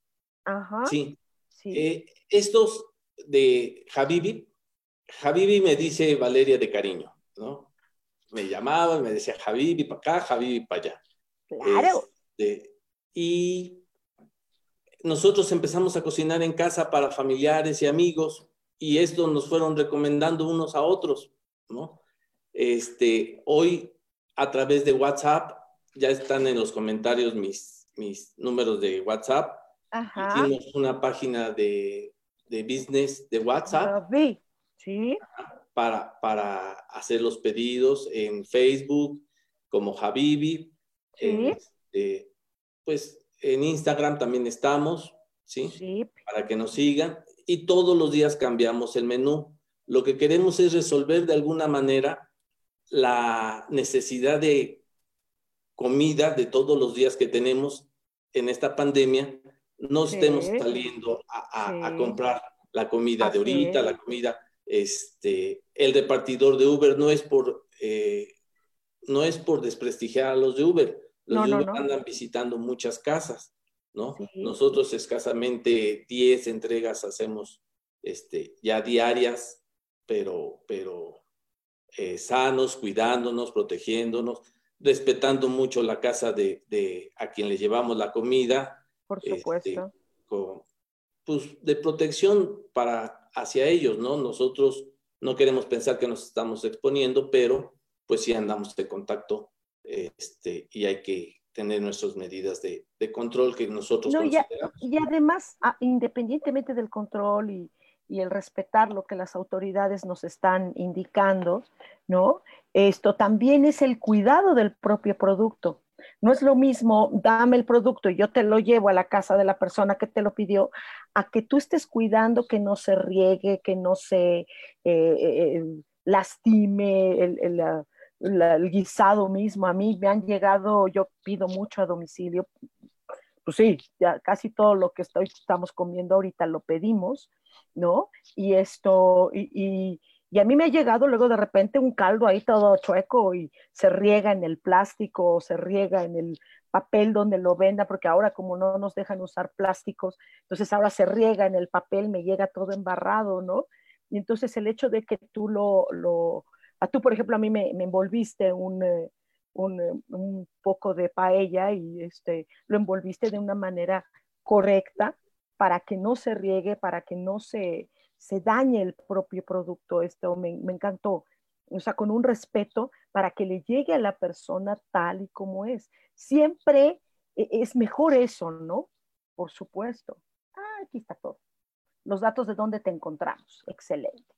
Ajá. Sí, eh, estos de Habibi, Habibi me dice Valeria de cariño, ¿no? Me llamaba, me decía Habibi para acá, Habibi para allá. Claro. Este, y nosotros empezamos a cocinar en casa para familiares y amigos y esto nos fueron recomendando unos a otros, ¿no? Este, hoy a través de WhatsApp, ya están en los comentarios mis, mis números de WhatsApp, Hicimos una página de, de business de WhatsApp. Sí. Para, para hacer los pedidos en Facebook como Habibi. Este, pues en Instagram también estamos, ¿sí? ¿sí? Para que nos sigan. Y todos los días cambiamos el menú. Lo que queremos es resolver de alguna manera la necesidad de comida de todos los días que tenemos en esta pandemia no estemos saliendo a, comprar la comida de ahorita, la comida, este, el repartidor de Uber no es por, eh, no es por desprestigiar a los de Uber, los de Uber andan visitando muchas casas, ¿no? Nosotros escasamente 10 entregas hacemos este, ya diarias, pero, pero eh, sanos, cuidándonos, protegiéndonos, respetando mucho la casa de, de a quien le llevamos la comida, por este, supuesto. pues de protección para hacia ellos, ¿no? Nosotros no queremos pensar que nos estamos exponiendo, pero pues sí andamos de contacto este, y hay que tener nuestras medidas de, control que nosotros no, y además, ah, independientemente del control y, y, el respetar lo que las autoridades nos están indicando, ¿no? Esto también es el cuidado del propio producto. No es lo mismo, dame el producto y yo te lo llevo a la casa de la persona que te lo pidió, a que tú estés cuidando que no se riegue, que no se eh, eh, lastime el, guisado mismo. A mí me han llegado, yo pido mucho a domicilio, pues sí, ya casi todo lo que estamos comiendo ahorita lo pedimos, ¿no? Y esto, y y a mí me ha llegado luego de repente un caldo ahí todo chueco y se riega en el plástico o se riega en el papel donde lo venda, porque ahora como no nos dejan usar plásticos, entonces ahora se riega en el papel, me llega todo embarrado, ¿no? Y entonces el hecho de que tú lo, lo a tú, por ejemplo, a mí me, envolviste un, eh, un, eh, un, poco de paella y este, lo envolviste de una manera correcta para que no se riegue, para que no se, se dañe el propio producto. Esto me, encantó. O sea, con un respeto para que le llegue a la persona tal y como es. Siempre e, es mejor eso, ¿no? Por supuesto. Ah, aquí está todo. Los datos de dónde te encontramos. Excelente.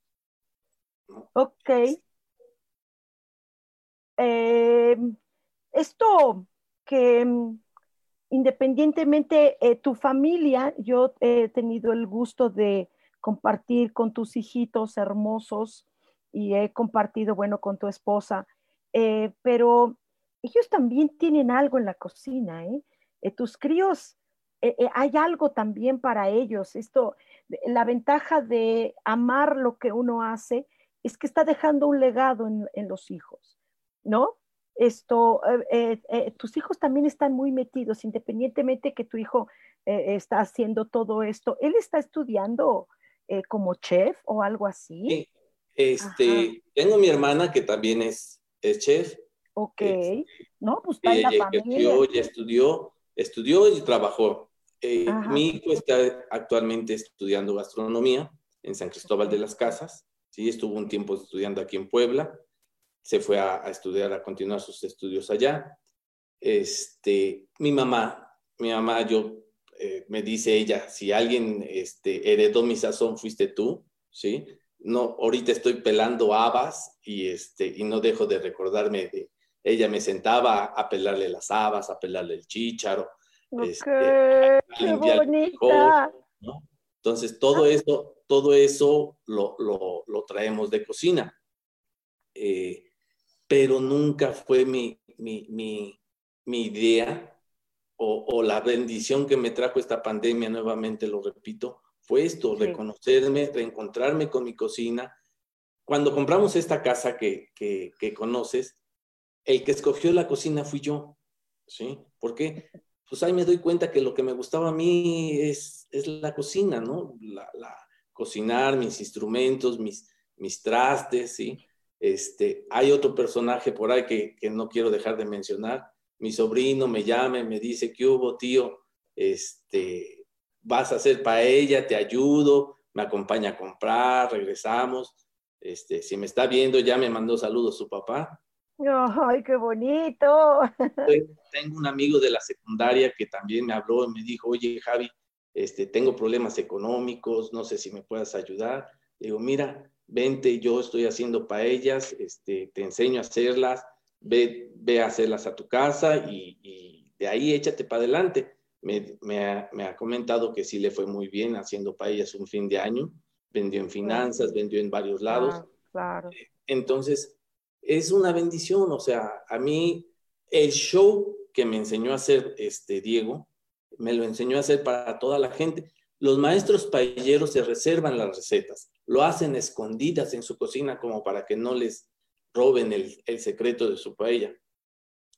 Ok. Eh, esto que mm, independientemente eh, tu familia, yo he tenido el gusto de compartir con tus hijitos hermosos y he compartido, bueno, con tu esposa, eh, pero ellos también tienen algo en la cocina, ¿eh? tus críos, hay algo también para ellos. Esto, la ventaja de amar lo que uno hace es que está dejando un legado en los hijos, ¿no? Esto, eh, eh, eh, tus hijos también están muy metidos, independientemente que tu hijo está haciendo todo esto. ¿Él está estudiando como chef o algo así? Sí. Este, tengo mi hermana que también es, chef. Ok. Este, no, pues está ella, la familia. estudió, estudió y trabajó. mi hijo está actualmente estudiando gastronomía en San Cristóbal de las Casas. Sí, estuvo un tiempo estudiando aquí en Puebla se fue a, estudiar, a continuar sus estudios allá. Este, mi mamá, mi mamá, yo, eh, me dice ella, si alguien este, heredó mi sazón, fuiste tú, ¿sí? No, ahorita estoy pelando habas y, este, y no dejo de recordarme de, ella me sentaba a pelarle las habas, a pelarle el chícharo, este, a, limpiar el ¿no? Entonces, todo eso, todo eso lo, lo, lo traemos de cocina. Eh, pero nunca fue mi, mi, mi, mi idea o, o, la bendición que me trajo esta pandemia, nuevamente lo repito, fue esto, reconocerme, reencontrarme con mi cocina. Cuando compramos esta casa que, que, que, conoces, el que escogió la cocina fui yo, ¿sí? ¿Por qué? Pues ahí me doy cuenta que lo que me gustaba a mí es, es la cocina, ¿no? La, la, cocinar, mis instrumentos, mis, mis trastes, ¿sí? Este, hay otro personaje por ahí que, no quiero dejar de mencionar. Mi sobrino me llama y me dice, ¿qué hubo, tío? Este, vas a hacer paella, te ayudo, me acompaña a comprar, regresamos. Este, si me está viendo, ya me mandó saludos su papá. ¡Ay, qué bonito! Tengo un amigo de la secundaria que también me habló y me dijo, oye, Javi, este, tengo problemas económicos, no sé si me puedas ayudar. Digo, mira, vente, yo estoy haciendo paellas, este, te enseño a hacerlas, ve, ve a hacerlas a tu casa y, de ahí échate para adelante. Me, me, ha, comentado que sí le fue muy bien haciendo paellas un fin de año, vendió en finanzas, vendió en varios lados. claro. Entonces, es una bendición, o sea, a mí el show que me enseñó a hacer este Diego, me lo enseñó a hacer para toda la gente. Los maestros paelleros se reservan las recetas, lo hacen escondidas en su cocina como para que no les roben el, secreto de su paella.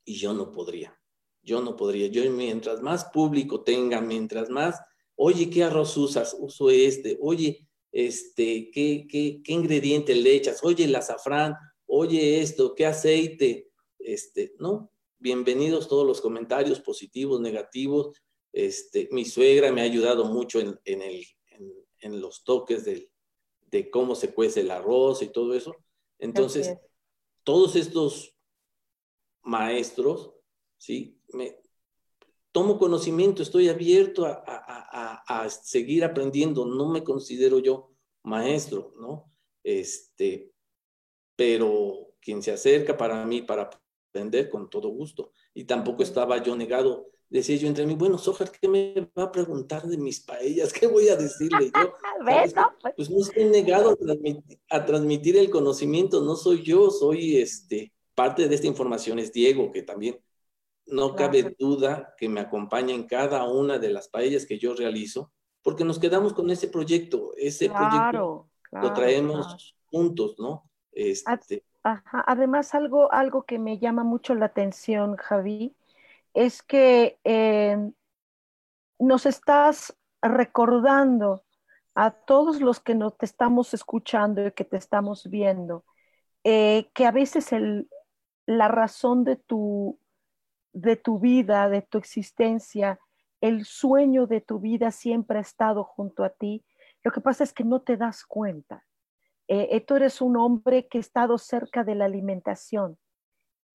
Y yo no podría, yo no podría. Yo mientras más público tenga, mientras más, oye, ¿qué arroz usas? Uso este, oye, este, ¿qué, qué, qué ingrediente le echas? Oye, el azafrán, oye esto, ¿qué aceite? Este, no, bienvenidos todos los comentarios positivos, negativos. Este, mi suegra me ha ayudado mucho en, en, los toques de cómo se cuece el arroz y todo eso. Entonces, todos estos maestros, ¿sí? Me, tomo conocimiento, estoy abierto a, a, seguir aprendiendo, no me considero yo maestro, ¿no? Este, pero quien se acerca para mí para aprender con todo gusto. Y tampoco estaba yo negado decía yo entre mí, bueno, Sojar, ¿qué me va a preguntar de mis paellas? ¿Qué voy a decirle yo? Pues. pues no estoy negado a transmitir, el conocimiento, no soy yo, soy este, parte de esta información es Diego, que también no cabe duda que me acompaña en cada una de las paellas que yo realizo, porque nos quedamos con ese proyecto, ese proyecto lo traemos juntos, ¿no? Este, Además, algo, algo que me llama mucho la atención, Javi, es que eh, nos estás recordando a todos los que nos te estamos escuchando y que te estamos viendo, eh, que a veces el, la razón de tu, de tu vida, de tu existencia, el sueño de tu vida siempre ha estado junto a ti. Lo que pasa es que no te das cuenta. Eh, eh, tú eres un hombre que ha estado cerca de la alimentación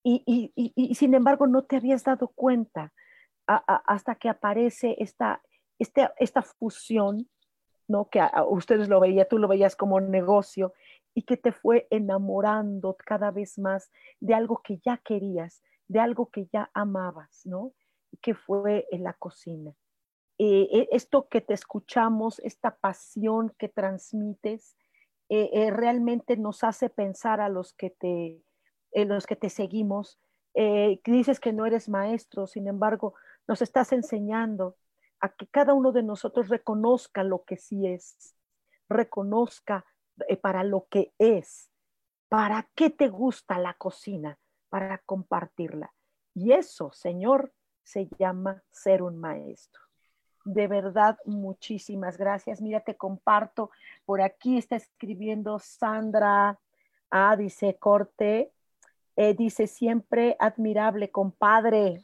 y, sin embargo no te habías dado cuenta hasta que aparece esta, esta, esta fusión ¿no? Que ustedes lo veían, tú lo veías como negocio y que te fue enamorando cada vez más de algo que ya querías, de algo que ya amabas, ¿no? Que fue en la cocina. Eh, eh, esto que te escuchamos, esta pasión que transmites, eh, realmente nos hace pensar a los que te, los que te seguimos. dices que no eres maestro, sin embargo, nos estás enseñando a que cada uno de nosotros reconozca lo que sí es, reconozca eh, para lo que es, para qué te gusta la cocina, para compartirla. Y eso, Señor, se llama ser un maestro. De verdad, muchísimas gracias. Mira, te comparto. Por aquí está escribiendo Sandra. Ah, dice Corte. Eh, dice siempre admirable, compadre.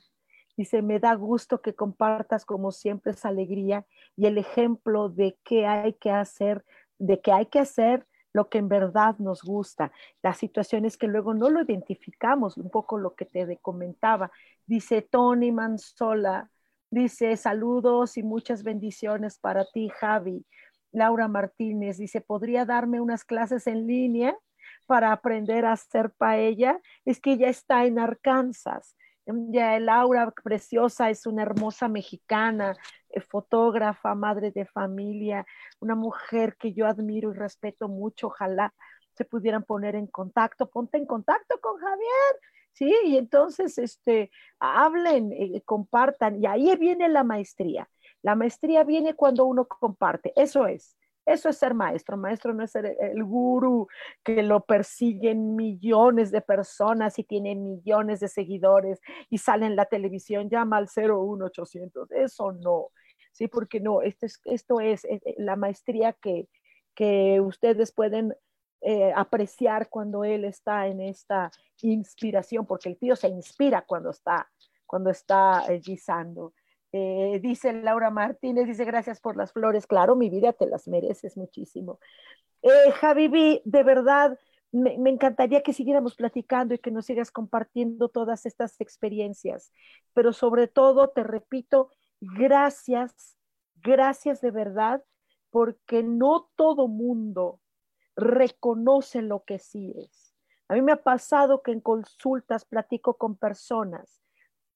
Dice, me da gusto que compartas como siempre esa alegría y el ejemplo de qué hay que hacer, de que hay que hacer lo que en verdad nos gusta. Las situaciones que luego no lo identificamos, un poco lo que te comentaba. Dice Tony Manzola, dice saludos y muchas bendiciones para ti, Javi. Laura Martínez dice, ¿podría darme unas clases en línea para aprender a hacer paella? Es que ella está en Arkansas ya Laura, preciosa, es una hermosa mexicana, eh, fotógrafa, madre de familia, una mujer que yo admiro y respeto mucho. Ojalá se pudieran poner en contacto. Ponte en contacto con Javier, ¿sí? Y entonces, este, hablen, eh, compartan. Y ahí viene la maestría. La maestría viene cuando uno comparte. Eso es. Eso es ser maestro. Maestro no es ser el gurú que lo persiguen millones de personas y tiene millones de seguidores y sale en la televisión, llama al 01800. Eso no. Sí, porque no, esto es, esto es eh, eh, la maestría que, que ustedes pueden eh, apreciar cuando él está en esta inspiración, porque el tío se inspira cuando está, cuando está guisando. Eh, dice Laura Martínez, dice gracias por las flores. Claro, mi vida te las mereces muchísimo. Eh, Javibi, de verdad, me, encantaría que siguiéramos platicando y que nos sigas compartiendo todas estas experiencias. Pero sobre todo, te repito, gracias, gracias de verdad, porque no todo mundo reconoce lo que sí es. A mí me ha pasado que en consultas platico con personas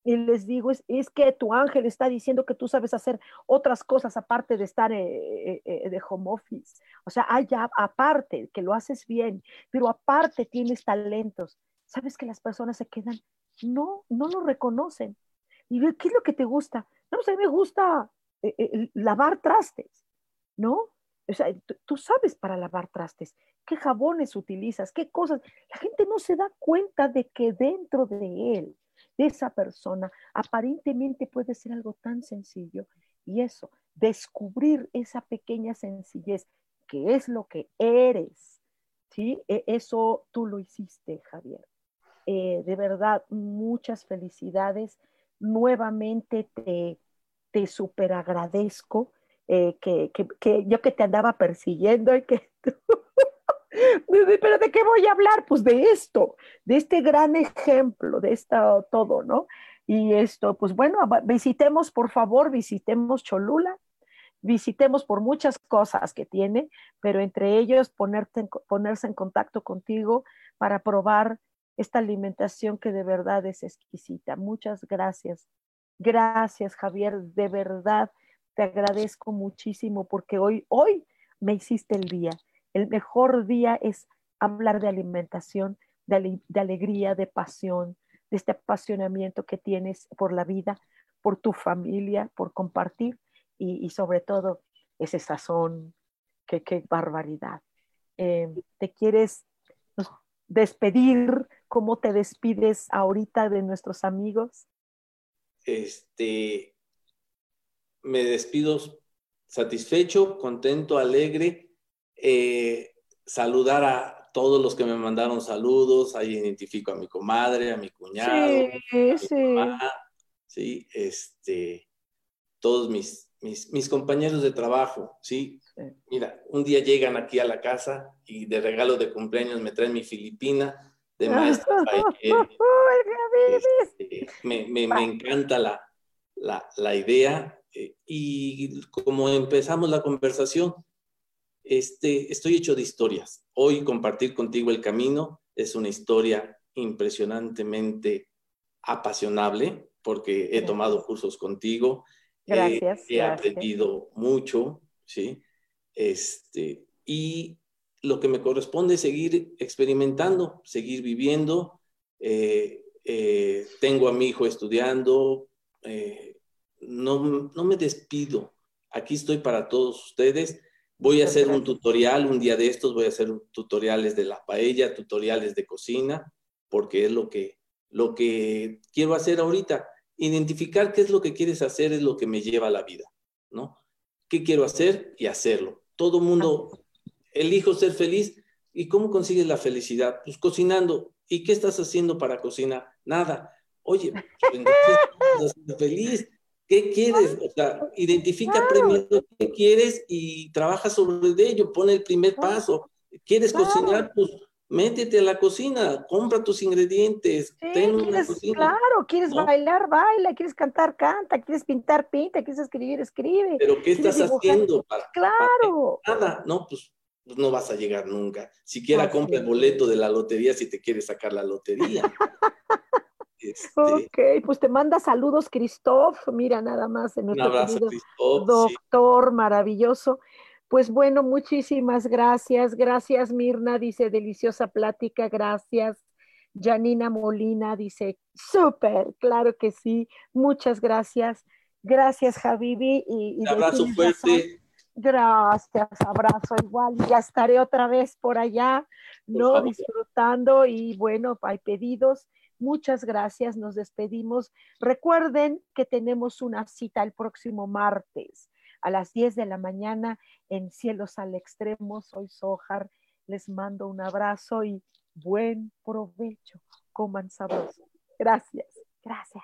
y les digo, es, es, que tu ángel está diciendo que tú sabes hacer otras cosas aparte de estar eh, eh, eh, de home office. O sea, hay aparte, que lo haces bien, pero aparte tienes talentos. ¿Sabes que las personas se quedan? No, no lo reconocen. ¿Y qué es lo que te gusta? No, pues a mí me gusta lavar trastes, ¿no? O sea, tú sabes para lavar trastes, qué jabones utilizas, qué cosas. La gente no se da cuenta de que dentro de él de esa persona aparentemente puede ser algo tan sencillo. Y eso, descubrir esa pequeña sencillez, que es lo que eres, ¿sí? E, eso tú lo hiciste, Javier. Eh, de verdad, muchas felicidades. Nuevamente te, te super agradezco eh, que, que, yo que te andaba persiguiendo y que tú pero ¿de qué voy a hablar? Pues de esto, de este gran ejemplo, de esto todo, ¿no? Y esto, pues bueno, visitemos, por favor, visitemos Cholula, visitemos por muchas cosas que tiene, pero entre ellos ponerse en contacto contigo para probar esta alimentación que de verdad es exquisita. Muchas gracias. Gracias, Javier, de verdad te agradezco muchísimo porque hoy, hoy me hiciste el día el mejor día es hablar de alimentación, de, alegría, de pasión, de este apasionamiento que tienes por la vida, por tu familia, por compartir y, sobre todo ese sazón. Qué, barbaridad. Eh, ¿Te quieres despedir? ¿Cómo te despides ahorita de nuestros amigos? Este, me despido satisfecho, contento, alegre, eh, saludar a todos los que me mandaron saludos, ahí identifico a mi comadre, a mi cuñado, sí, sí. sí, este, todos mis, mis, compañeros de trabajo, ¿sí? Mira, un día llegan aquí a la casa y de regalo de cumpleaños me traen mi filipina de maestra. este, me, me, me, encanta la, la, la idea eh, y como empezamos la conversación, este, estoy hecho de historias. Hoy compartir contigo el camino es una historia impresionantemente apasionable porque he tomado cursos contigo. Gracias. he aprendido mucho, ¿sí? Este, y lo que me corresponde es seguir experimentando, seguir viviendo. Eh, eh, tengo a mi hijo estudiando, no, no me despido. Aquí estoy para todos ustedes. Voy a hacer un tutorial un día de estos, voy a hacer tutoriales de la paella, tutoriales de cocina, porque es lo que, lo que quiero hacer ahorita. Identificar qué es lo que quieres hacer es lo que me lleva a la vida, ¿no? ¿Qué quiero hacer? Y hacerlo. Todo mundo, elijo ser feliz. ¿Y cómo consigues la felicidad? Pues cocinando. ¿Y qué estás haciendo para cocinar? Nada. Oye, pues, entonces, feliz. ¿Qué quieres? O sea, identifica primero qué quieres y trabaja sobre ello, pone el primer paso. ¿Quieres cocinar? Pues métete a la cocina, compra tus ingredientes, ten una cocina. Claro, quieres bailar, baila, quieres cantar, canta, quieres pintar, pinta, quieres escribir, escribe. Pero ¿qué estás haciendo para, claro. nada? No, pues, pues, no vas a llegar nunca. Siquiera compra el boleto de la lotería si te quieres sacar la lotería. Este, ok, pues te manda saludos, Christoph. Mira, nada más en nuestro Un doctor maravilloso. Pues bueno, muchísimas gracias. Gracias, Mirna, dice deliciosa plática. Gracias. Janina Molina dice, súper, claro que sí. Muchas gracias. Gracias, Javibi. Y, Un abrazo fuerte. Gracias, abrazo igual. Ya estaré otra vez por allá, ¿no? Disfrutando y bueno, hay pedidos Muchas gracias, nos despedimos. Recuerden que tenemos una cita el próximo martes a las 10 de la mañana en Cielos al Extremo. Soy Sojar, les mando un abrazo y buen provecho. Coman sabroso. Gracias, gracias.